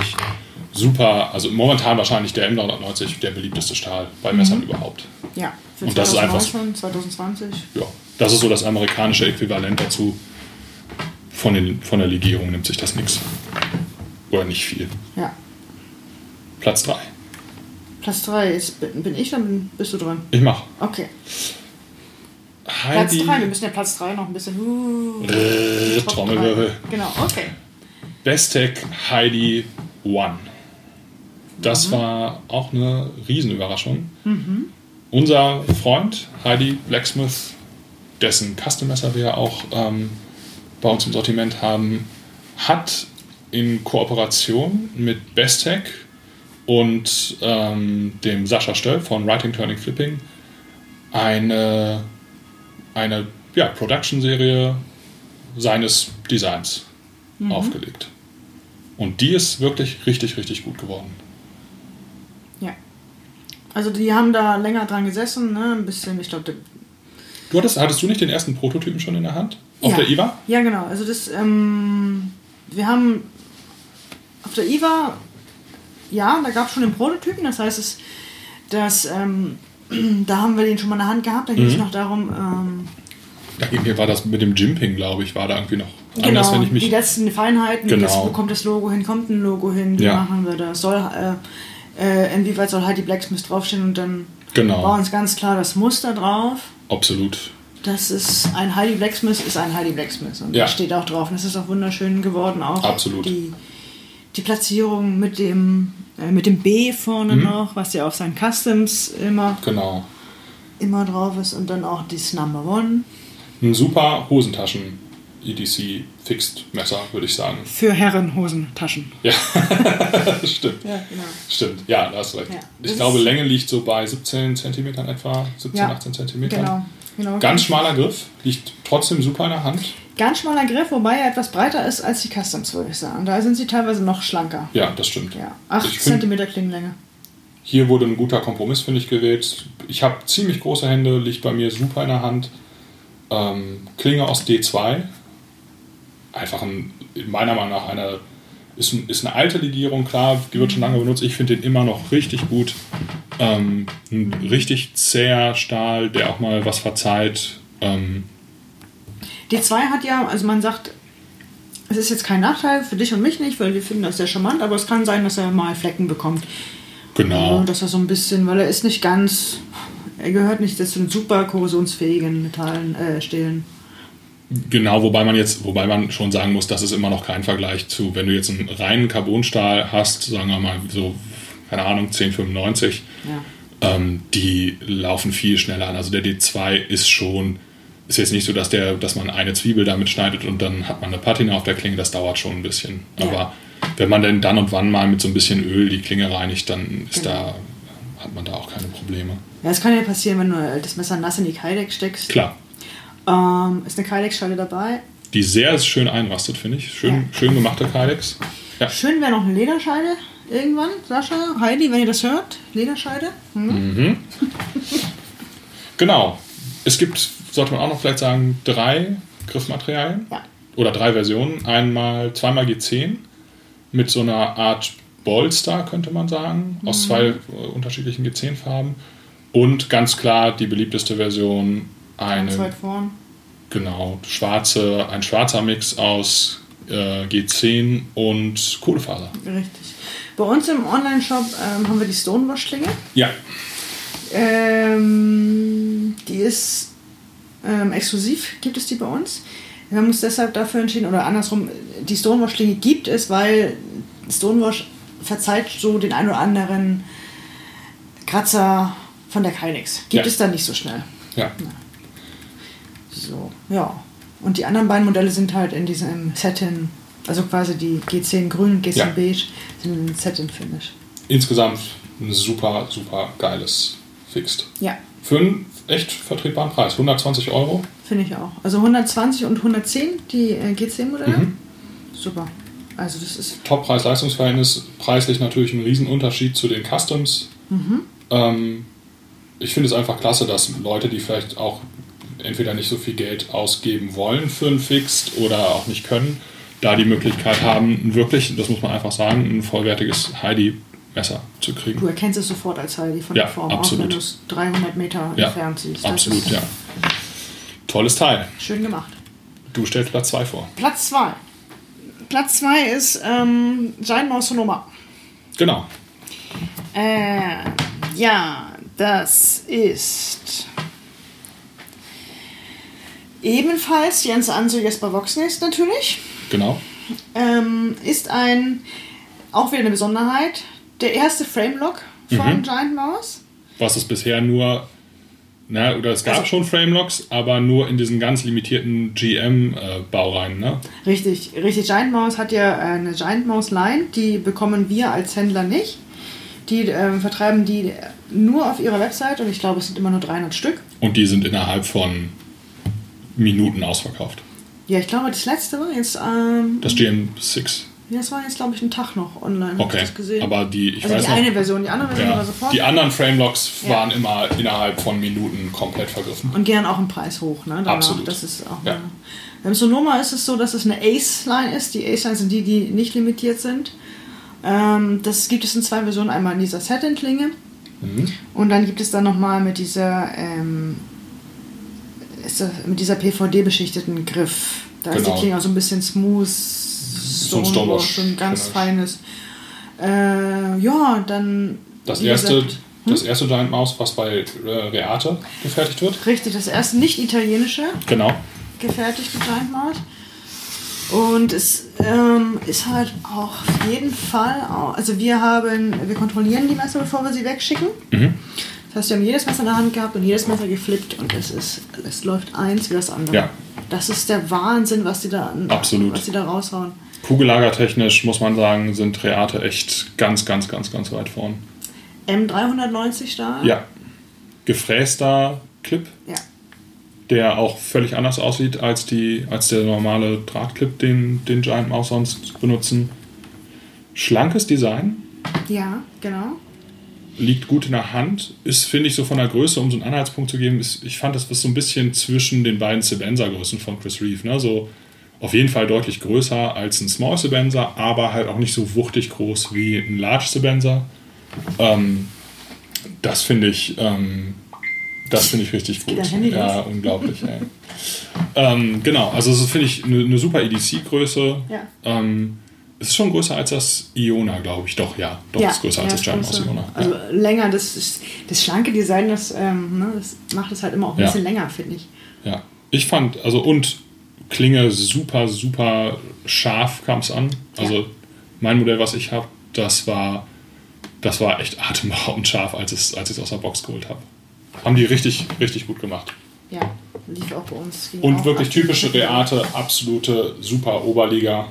super, also momentan wahrscheinlich der M390 der beliebteste Stahl bei Messern überhaupt. Ja, für Und das ist einfach- 2019, 2020. Ja, das ist so das amerikanische Äquivalent dazu. Von, den, von der Legierung nimmt sich das nichts. Oder nicht viel. Ja. Platz 3. Platz 3 ist, bin ich, dann bist du dran. Ich mach. Okay. Platz Heidi. 3, wir müssen ja Platz 3 noch ein bisschen. Uh, Trommelwirbel. Genau, okay. Bestech Heidi One. Das Mhm. war auch eine Riesenüberraschung. Unser Freund Heidi Blacksmith, dessen Custom-Messer wir auch ähm, bei uns im Sortiment haben, hat in Kooperation mit Bestech und ähm, dem Sascha Stöll von Writing, Turning, Flipping eine, eine ja, Production-Serie seines Designs aufgelegt. Und die ist wirklich richtig, richtig gut geworden. Ja. Also die haben da länger dran gesessen, ne? Ein bisschen, ich glaube, Du hattest, hattest du nicht den ersten Prototypen schon in der Hand? Auf ja. der IWA? Ja, genau. Also das, ähm, wir haben auf der IWA, ja, da gab es schon den Prototypen, das heißt, es, dass, ähm, da haben wir den schon mal in der Hand gehabt, da ging es Mhm. noch darum, ähm, Da irgendwie war das mit dem Jimping, glaube ich, war da irgendwie noch anders, genau, wenn ich mich. die letzten Feinheiten, Genau. das, wo kommt das Logo hin, kommt ein Logo hin, wie Ja. machen wir das, soll, äh, äh, inwieweit soll Heidi Blacksmith draufstehen und dann Genau. war uns ganz klar das Muster drauf. Absolut. Das ist ein Heidi Blacksmith, ist ein Heidi Blacksmith. Und Ja. das steht auch drauf. Und das ist auch wunderschön geworden. Auch Absolut. Die, die Platzierung mit dem, mit dem B vorne Mhm. noch, was ja auf seinen Customs immer, Genau. immer drauf ist. Und dann auch das Number One Ein super Hosentaschen EDC Fixed Messer, würde ich sagen. für Herrenhosentaschen. Ja, stimmt. Ja, genau. Stimmt, ja, da hast du recht. Ja. Ich glaube, Länge liegt so bei 17 cm etwa, 17, Ja, 18 cm. Genau. genau. Ganz schmaler Griff, liegt trotzdem super in der Hand. Ganz schmaler Griff, wobei er etwas breiter ist als die Customs, würde ich sagen. Da sind sie teilweise noch schlanker. Ja, das stimmt. Ja, 8 Ich find- cm Klingenlänge. Hier wurde ein guter Kompromiss, finde ich, gewählt. Ich habe ziemlich große Hände, liegt bei mir super in der Hand. Ähm, Klinge aus D2. Einfach ein, meiner Meinung nach eine, ist, ein, ist eine alte Legierung, klar, die wird schon lange benutzt. Ich finde den immer noch richtig gut. Ähm, ein richtig zäher Stahl, der auch mal was verzeiht. Ähm, D2 hat ja, also man sagt, es ist jetzt kein Nachteil für dich und mich nicht, weil wir finden das sehr charmant, aber es kann sein, dass er mal Flecken bekommt. genau. Ja, dass er so ein bisschen, weil er ist nicht ganz, er gehört nicht zu den super korrosionsfähigen Metallen, äh, Stählen. Genau, wobei man jetzt, wobei man schon sagen muss, das ist immer noch kein Vergleich zu, wenn du jetzt einen reinen Carbonstahl hast, sagen wir mal so, keine Ahnung, 1095, Ja. ähm, die laufen viel schneller an. Also der D2 ist schon, ist jetzt nicht so, dass der, dass man eine Zwiebel damit schneidet und dann hat man eine Patina auf der Klinge, das dauert schon ein bisschen. Ja. Aber wenn man denn dann und wann mal mit so ein bisschen Öl die Klinge reinigt, dann ist Genau. da hat man da auch keine Probleme. Ja, es kann ja passieren, wenn du das Messer nass in die Kydex steckst. Klar, Ähm, ist eine Kydex-Schale dabei. die sehr schön einrastet, finde ich. Schön, Ja. schön gemachte Kydex. Ja. Schön wäre noch eine Lederscheide irgendwann, Sascha, Heidi, wenn ihr das hört. Lederscheide. Hm? Genau. Es gibt, sollte man auch noch vielleicht sagen, drei Griffmaterialien. Ja. Oder drei Versionen. Einmal, zweimal G10 mit so einer Art Bolster, könnte man sagen, aus zwei äh, unterschiedlichen G10-Farben. Und ganz klar die beliebteste Version, eine weit vorn. Genau, schwarze, ein schwarzer Mix aus äh, G10 und Kohlefaser. Richtig. Bei uns im Online-Shop ähm, haben wir die Stonewash-Klinge. Ja, Ähm, die ist ähm, exklusiv, gibt es die bei uns. Wir haben uns deshalb dafür entschieden, oder andersrum, die Stonewash-Klinge gibt es, weil Stonewash verzeiht so den ein oder anderen Kratzer von der Kydex. Gibt Ja. es da nicht so schnell. ja. So, ja. Und die anderen beiden Modelle sind halt in diesem Satin, also quasi die G10 grün und G10 Ja. beige, sind in Satin-Finish. Insgesamt ein super, super geiles Fixed. Ja, Für einen echt vertretbaren Preis, 120 Euro. finde ich auch. Also 120 und 110 die äh, G10-Modelle. Mhm. Super. Also das ist Top-Preis-Leistungsverhältnis, preislich natürlich ein Riesenunterschied zu den Customs. Ähm, ich finde es einfach klasse, dass Leute, die vielleicht auch entweder nicht so viel Geld ausgeben wollen für ein Fixed oder auch nicht können, da die Möglichkeit haben, wirklich, das muss man einfach sagen, ein vollwertiges Heidi-Messer zu kriegen. Du erkennst es sofort als Heidi von Ja, der Form, absolut. auch wenn du es 300 Meter Ja, entfernt siehst. Das absolut, ja. Tolles Teil. Schön gemacht. Du stellst Platz 2 vor. Platz 2. Platz 2 ist ähm, Mouse Sonoma. Genau. Äh, ja, das ist ebenfalls Jens Anso Jesper Voxnest natürlich. Genau. Ähm, ist ein, auch wieder eine Besonderheit, der erste Framelock von Mhm. Giant Mouse. Was es bisher nur, na, oder es gab Also- schon Framelocks, aber nur in diesen ganz limitierten GM-Baureihen, ne? Richtig, richtig. Giant Mouse hat ja eine Giant Mouse Line, die bekommen wir als Händler nicht. Die ähm, vertreiben die nur auf ihrer Website und ich glaube, es sind immer nur 300 Stück. Und die sind innerhalb von Minuten ausverkauft. Ja, ich glaube, das letzte war jetzt, ähm, Das GM6. Ja, das war jetzt, glaube ich, ein Tag noch online. Okay. Ich das gesehen. Aber die, ich also weiß die noch, eine Version, die andere Version ja, war sofort. die anderen Framelocks Ja. waren immer innerhalb von Minuten komplett vergriffen. und gehen auch im Preis hoch, ne? Danach. Absolut. Das ist auch Ja. beim Sonoma ist es so, dass es eine Ace-Line ist. Die Ace-Lines sind die, die nicht limitiert sind. Ähm, das gibt es in zwei Versionen. Einmal in dieser Satin-Klinge Mhm. und dann gibt es dann nochmal mit dieser ähm, ist mit dieser PVD-beschichteten Griff. Da ist Genau. die Klinge auch so ein bisschen smooth, ein Stonewash, Stonewash, so ein ganz genau. feines. Äh, ja, dann. Das erste, gesagt, hm? das erste Giant Mouse, was bei äh, Reate gefertigt wird. Richtig, das erste nicht italienische Genau. gefertigte Giant Mouse. Und es ähm, ist halt auch auf jeden Fall, auch, also wir haben, wir kontrollieren die Messer, bevor wir sie wegschicken. Mhm. Das heißt, wir haben jedes Messer in der Hand gehabt und jedes Messer geflippt und es ist, es läuft eins wie das andere. Ja. Das ist der Wahnsinn, was die da, Absolut. was die da raushauen. Kugellagertechnisch muss man sagen, sind Reate echt ganz, ganz, ganz, ganz weit vorn. M390 Stahl. Ja. Gefräster Clip, Ja. der auch völlig anders aussieht als, die, als der normale Drahtclip, den, den Giant Mouse sonst benutzen. Schlankes Design, Ja, genau. liegt gut in der Hand, ist, finde ich, so von der Größe, um so einen Anhaltspunkt zu geben, ist, ich fand, das ist so ein bisschen zwischen den beiden Sebenza-Größen von Chris Reeve. Ne? So auf jeden Fall deutlich größer als ein Small Sebenza, aber halt auch nicht so wuchtig groß wie ein Large Sebenza. Ähm, das finde ich, ähm, das finde ich richtig gut. Ja, unglaublich. ey. ähm, genau, also das finde ich eine eine super EDC-Größe. Ja. Ähm, es ist schon größer als das Iona, glaube ich. Doch, ja. Doch, ja, ist größer als ja, das Giant. Mouse Iona. Also ja. länger, das, ist, das schlanke Design, das, ähm, ne, das macht es halt immer auch ein bisschen länger, finde ich. ja. Ich fand, also und Klinge super, super scharf kam es an. Also Ja. mein Modell, was ich habe, das war, das war echt atemberaubend scharf, als, es, als ich es aus der Box geholt habe. Haben die richtig, richtig gut gemacht. Ja, lief auch bei uns. Und wirklich typische. Reate, absolute super Oberliga.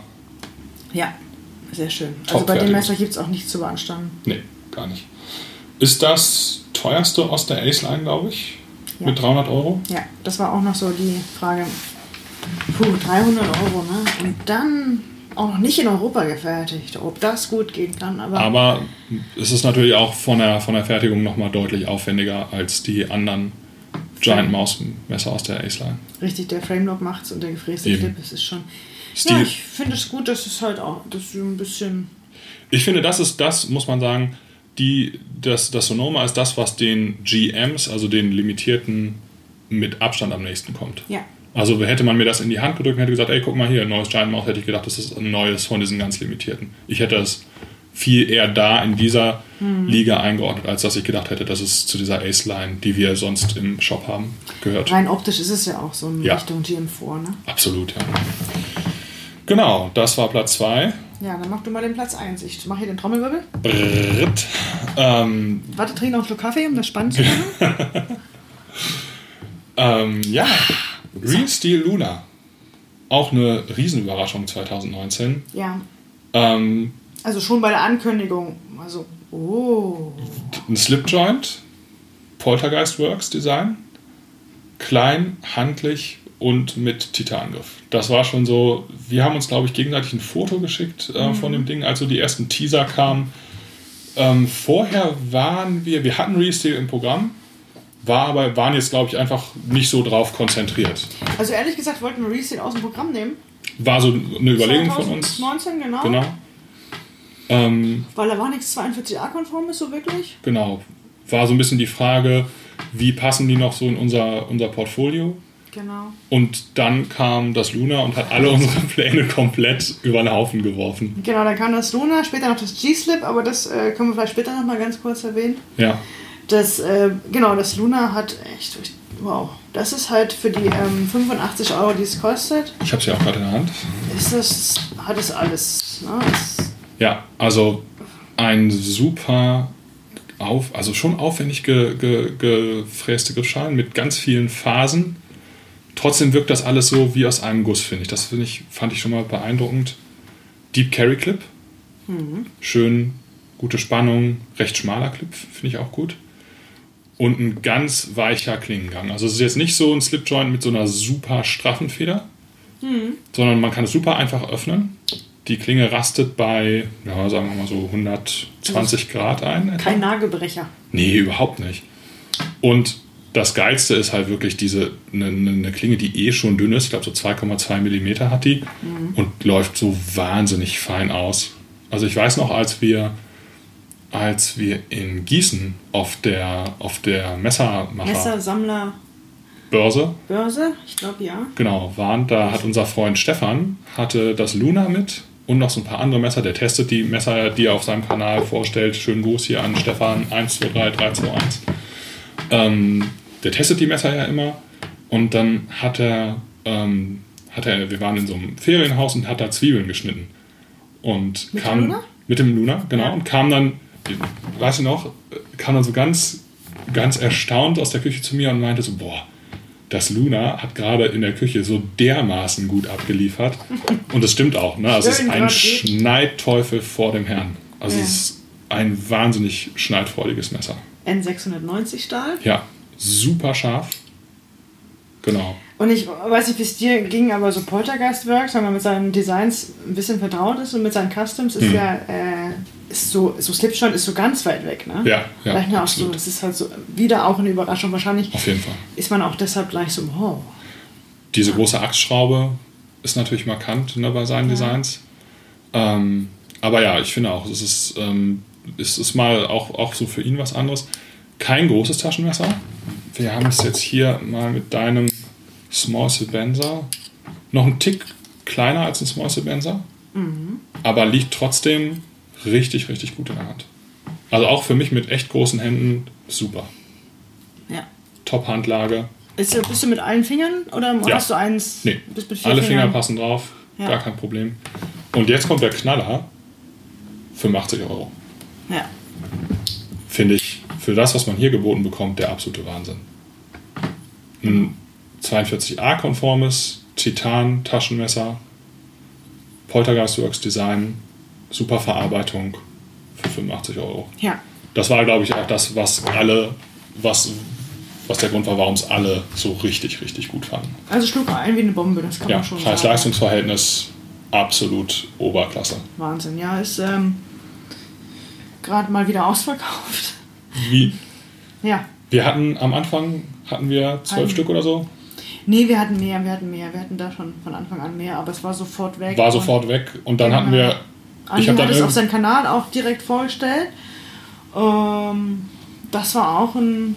Ja, sehr schön. Top also bei dem. Messer gibt es auch nichts zu beanstanden. Nee, gar nicht. Ist das teuerste aus der Ace-Line, glaube ich? Ja. Mit 300 Euro? Ja, das war auch noch so die Frage. Puh, 300 Euro, ne? Und dann auch noch nicht in Europa gefertigt, ob das gut gehen kann. Aber, Aber es ist natürlich auch von der, von der Fertigung nochmal deutlich aufwendiger als die anderen Giant Mouse Messer aus der Ace-Line. richtig, der Framelock macht's und der gefräste Eben. Clip, es ist schon. Stil- Ja, ich finde es gut, dass es halt auch, dass ein bisschen. Ich finde, das ist das, muss man sagen, die, das, das Sonoma ist das, was den GMs, also den limitierten, mit Abstand am nächsten kommt. Ja. Also hätte man mir das in die Hand gedrückt und hätte gesagt, ey, guck mal hier, ein neues Giant Mouse, hätte ich gedacht, das ist ein neues von diesen ganz limitierten. Ich hätte es viel eher da in dieser Mhm. Liga eingeordnet, als dass ich gedacht hätte, dass es zu dieser Ace-Line, die wir sonst im Shop haben, gehört. Rein optisch ist es ja auch so in Ja. Richtung GM4, ne? Absolut, ja. Genau, das war Platz 2. Ja, dann mach du mal den Platz 1. Ich mache hier den Trommelwirbel. Brrrt. Ähm, Warte, trink noch einen Schluck Kaffee, um das spannend zu machen. ähm, ja, Real Steel Luna. Auch eine Riesenüberraschung 2019. ja. Ähm, Also schon bei der Ankündigung. Also, oh. ein Slipjoint, Poltergeist Works Design, klein, handlich und mit Titangriff. Das war schon so, wir haben uns, glaube ich, gegenseitig ein Foto geschickt äh, von dem Ding, als so die ersten Teaser kamen. Ähm, vorher waren wir, wir hatten Resteel im Programm, war aber, waren jetzt, glaube ich, einfach nicht so drauf konzentriert. Also ehrlich gesagt wollten wir Reset aus dem Programm nehmen. War so eine Überlegung von uns. 2019, genau. Genau. Ähm, Weil da war nichts 42a-konform ist, so wirklich. genau. War so ein bisschen die Frage, wie passen die noch so in unser, unser Portfolio? Genau. Und dann kam das Luna und hat alle unsere Pläne komplett über den Haufen geworfen. Genau, dann kam das Luna, später noch das G-Slip, aber das äh, können wir vielleicht später noch mal ganz kurz erwähnen. Ja, Das, äh, genau, das Luna hat echt, wow, das ist halt für die ähm, 85 Euro, die es kostet, ich habe es ja auch gerade in der Hand. ist das, hat es alles. Ne? Das, Ja, also ein super, auf, also schon aufwendig ge, ge, gefräste Griffschalen mit ganz vielen Phasen. Trotzdem wirkt das alles so wie aus einem Guss, finde ich. Das finde ich, fand ich schon mal beeindruckend. Deep Carry Clip. Schön, gute Spannung, recht schmaler Clip, finde ich auch gut. Und ein ganz weicher Klingengang. Also es ist jetzt nicht so ein Slipjoint mit so einer super straffen Feder, sondern man kann es super einfach öffnen. Die Klinge rastet bei, ja, sagen wir mal so 120 Grad ein. etwa. kein Nagelbrecher. Nee, überhaupt nicht. Und das Geilste ist halt wirklich diese, eine, eine Klinge, die eh schon dünn ist, ich glaube so 2,2 Millimeter hat die und läuft so wahnsinnig fein aus. Also ich weiß noch, als wir, als wir in Gießen auf der, auf der Messermacher-Börse, Messer, Sammler, Börse, ich glaube ja. genau, waren, da hat unser Freund Stefan, hatte das Luna mit und noch so ein paar andere Messer. Der testet die Messer, die er auf seinem Kanal vorstellt. Schönen Gruß hier an Stefan 123 321. Ähm, der testet die Messer ja immer und dann hat er, ähm, hat er, wir waren in so einem Ferienhaus und hat da Zwiebeln geschnitten. Und Mit kam dem Luna? mit dem Luna, genau, Ja. und kam dann, weißt du noch, kam dann so ganz, ganz erstaunt aus der Küche zu mir und meinte so, boah, das Luna hat gerade in der Küche so dermaßen gut abgeliefert. Und das stimmt auch, ne? Also es ist ein. Schneidteufel vor dem Herrn. Also Ja. es ist ein wahnsinnig schneidfreudiges Messer. N690 Stahl. Ja, super scharf. Genau. Und ich weiß nicht, wie es dir ging, aber so Poltergeist Works, wenn man mit seinen Designs ein bisschen vertraut ist und mit seinen Customs, ist Mhm. ja, äh, ist so, so Slipshot ist so ganz weit weg, ne? Ja, ja, Vielleicht auch so, das ist halt so wieder auch eine Überraschung. Wahrscheinlich Auf jeden Fall. ist man auch deshalb gleich so, wow. Diese große Achsschraube ist natürlich markant ne, bei seinen Designs. Ähm, aber ja, ich finde auch, es ist, ähm, es ist mal auch, auch so für ihn was anderes. Kein großes Taschenmesser. Wir haben es jetzt hier mal mit deinem Small Sebenza. Noch ein Tick kleiner als ein Small Sebenza. Aber liegt trotzdem richtig, richtig gut in der Hand. Also auch für mich mit echt großen Händen super. Ja. Top-Handlage. Ist, bist du mit allen Fingern oder Ja. hast du eins? Nee, alle Finger Fingern? passen drauf, Ja. gar kein Problem. Und jetzt kommt der Knaller, 85 Euro. Ja. Finde ich für das, was man hier geboten bekommt, der absolute Wahnsinn. Ein 42a-konformes Titan-Taschenmesser, Poltergeist Works Design, super Verarbeitung für 85 Euro. Ja. das war, glaube ich, auch das, was alle, was, was der Grund war, warum es alle so richtig, richtig gut fanden. Also schlug ein wie eine Bombe, das kann Ja, man schon sagen. Preis-Leistungs-Verhältnis absolut Oberklasse. Wahnsinn, ja, ist ähm, gerade mal wieder ausverkauft. Wie, Ja. wir hatten am Anfang, hatten wir zwölf Ein- Stück oder so, Nee, wir hatten mehr, wir hatten mehr. Wir hatten da schon von Anfang an mehr, aber es war sofort weg. war sofort weg und dann hatten wir, Andi hat es auf seinem Kanal auch direkt vorgestellt. Ähm, das war auch ein,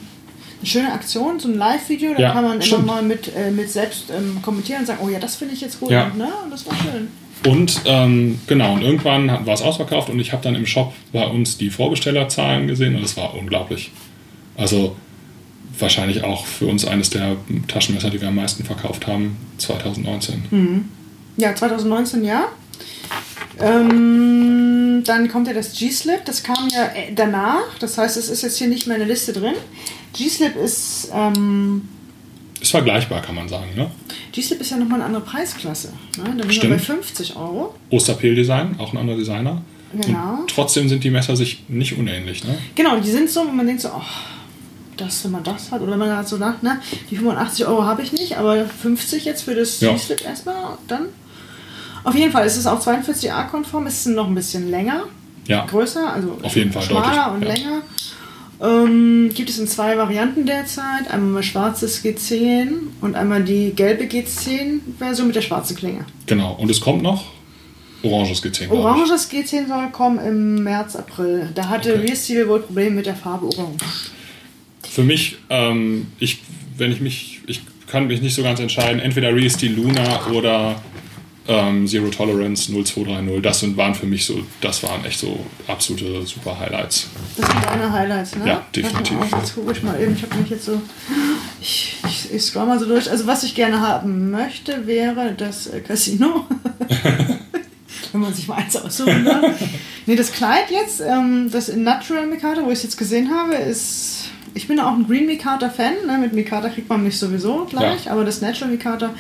eine schöne Aktion, so ein Live-Video. Da Ja, kann man stimmt. immer mal mit, äh, mit selbst ähm, kommentieren und sagen, oh ja, das finde ich jetzt gut. Ja. Und, ne? und das war schön. Und ähm, genau, und irgendwann war es ausverkauft und ich habe dann im Shop bei uns die Vorbestellerzahlen gesehen und es war unglaublich. Also wahrscheinlich auch für uns eines der Taschenmesser, die wir am meisten verkauft haben, 2019. Ja, 2019 ja. Ähm, dann kommt ja das G-Slip, das kam ja äh, danach, das heißt, es ist jetzt hier nicht mehr in der Liste drin. G-Slip ist, ähm, Ist vergleichbar, kann man sagen. Ne? G-Slip ist ja nochmal eine andere Preisklasse. Ne? Da sind wir bei 50 Euro. Osterpel-Design, auch ein anderer Designer. Genau. Und trotzdem sind die Messer sich nicht unähnlich. Ne? Genau, die sind so, wo man denkt so, ach, das, wenn man das hat, oder wenn man halt so sagt, na, die 85 Euro habe ich nicht, aber 50 jetzt für das Ja. G-Slip erstmal, dann. Auf jeden Fall, es ist auch 42a-konform, es ist noch ein bisschen länger, Ja, größer, also Auf jeden Fall schmaler deutlich, und ja. länger. Ähm, gibt es in zwei Varianten derzeit. Einmal mal schwarzes G10 und einmal die gelbe G10-Version mit der schwarzen Klinge. genau. Und es kommt noch oranges G10. glaub ich. Oranges G10 soll kommen im März, April. Da hatte Okay. Real wohl Probleme mit der Farbe Orange. Für mich, ähm, ich, wenn ich mich, ich kann mich nicht so ganz entscheiden, entweder Real Steel Luna oder ähm, Zero Tolerance 0230. Das sind, waren für mich so, das waren echt so absolute super Highlights. Das sind deine Highlights, ne? Ja, definitiv. Mal, Jetzt gucke ich mal eben. Ich habe mich jetzt so. Ich, ich, ich scroll mal so durch. Also, was ich gerne haben möchte, wäre das äh, Casino. Wenn man sich mal eins aussuchen darf. nee, das Kleid jetzt, ähm, das in Natural Mikata, wo ich es jetzt gesehen habe, ist. Ich bin auch ein Green Mikata-Fan. Ne? Mit Mikata kriegt man mich sowieso gleich. Ja. Aber das Natural Mikata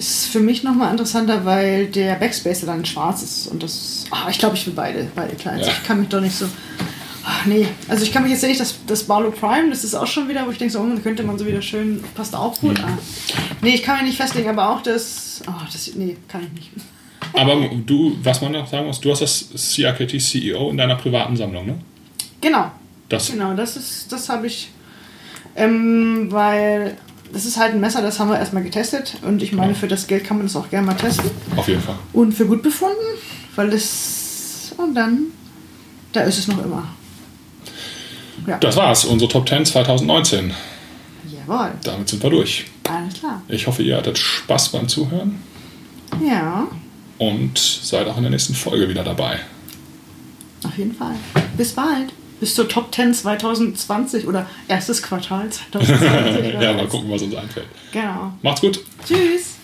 ist für mich nochmal interessanter, weil der Backspacer dann schwarz ist. Und das. Ah, ich glaube, ich will beide, beide Kleids. Ja. Ich kann mich doch nicht so. Ach nee, also ich kann mich jetzt nicht, das, das Barlow Prime, das ist auch schon wieder, wo ich denke, so, oh, da könnte man so wieder schön, passt auch gut. Mhm. Ah. Nee, ich kann mich nicht festlegen, aber auch das, oh, das, nee, kann ich nicht. Aber du, was man noch sagen muss, du hast das CRKT CEO in deiner privaten Sammlung, ne? Genau, Das, genau, das ist, das habe ich, ähm, weil das ist halt ein Messer, das haben wir erstmal getestet und ich meine, für das Geld kann man das auch gerne mal testen auf jeden Fall. und für gut befunden, weil das, und dann, da ist es noch immer. Ja, Das war's, unsere Top 10 2019. jawohl, Damit sind wir durch. alles klar. Ich hoffe, ihr hattet Spaß beim Zuhören Ja, und seid auch in der nächsten Folge wieder dabei. Auf jeden Fall. Bis bald. Bis zur Top 10 2020 oder erstes Quartal 2020. ja, mal gucken, was uns einfällt. Genau. Macht's gut. Tschüss.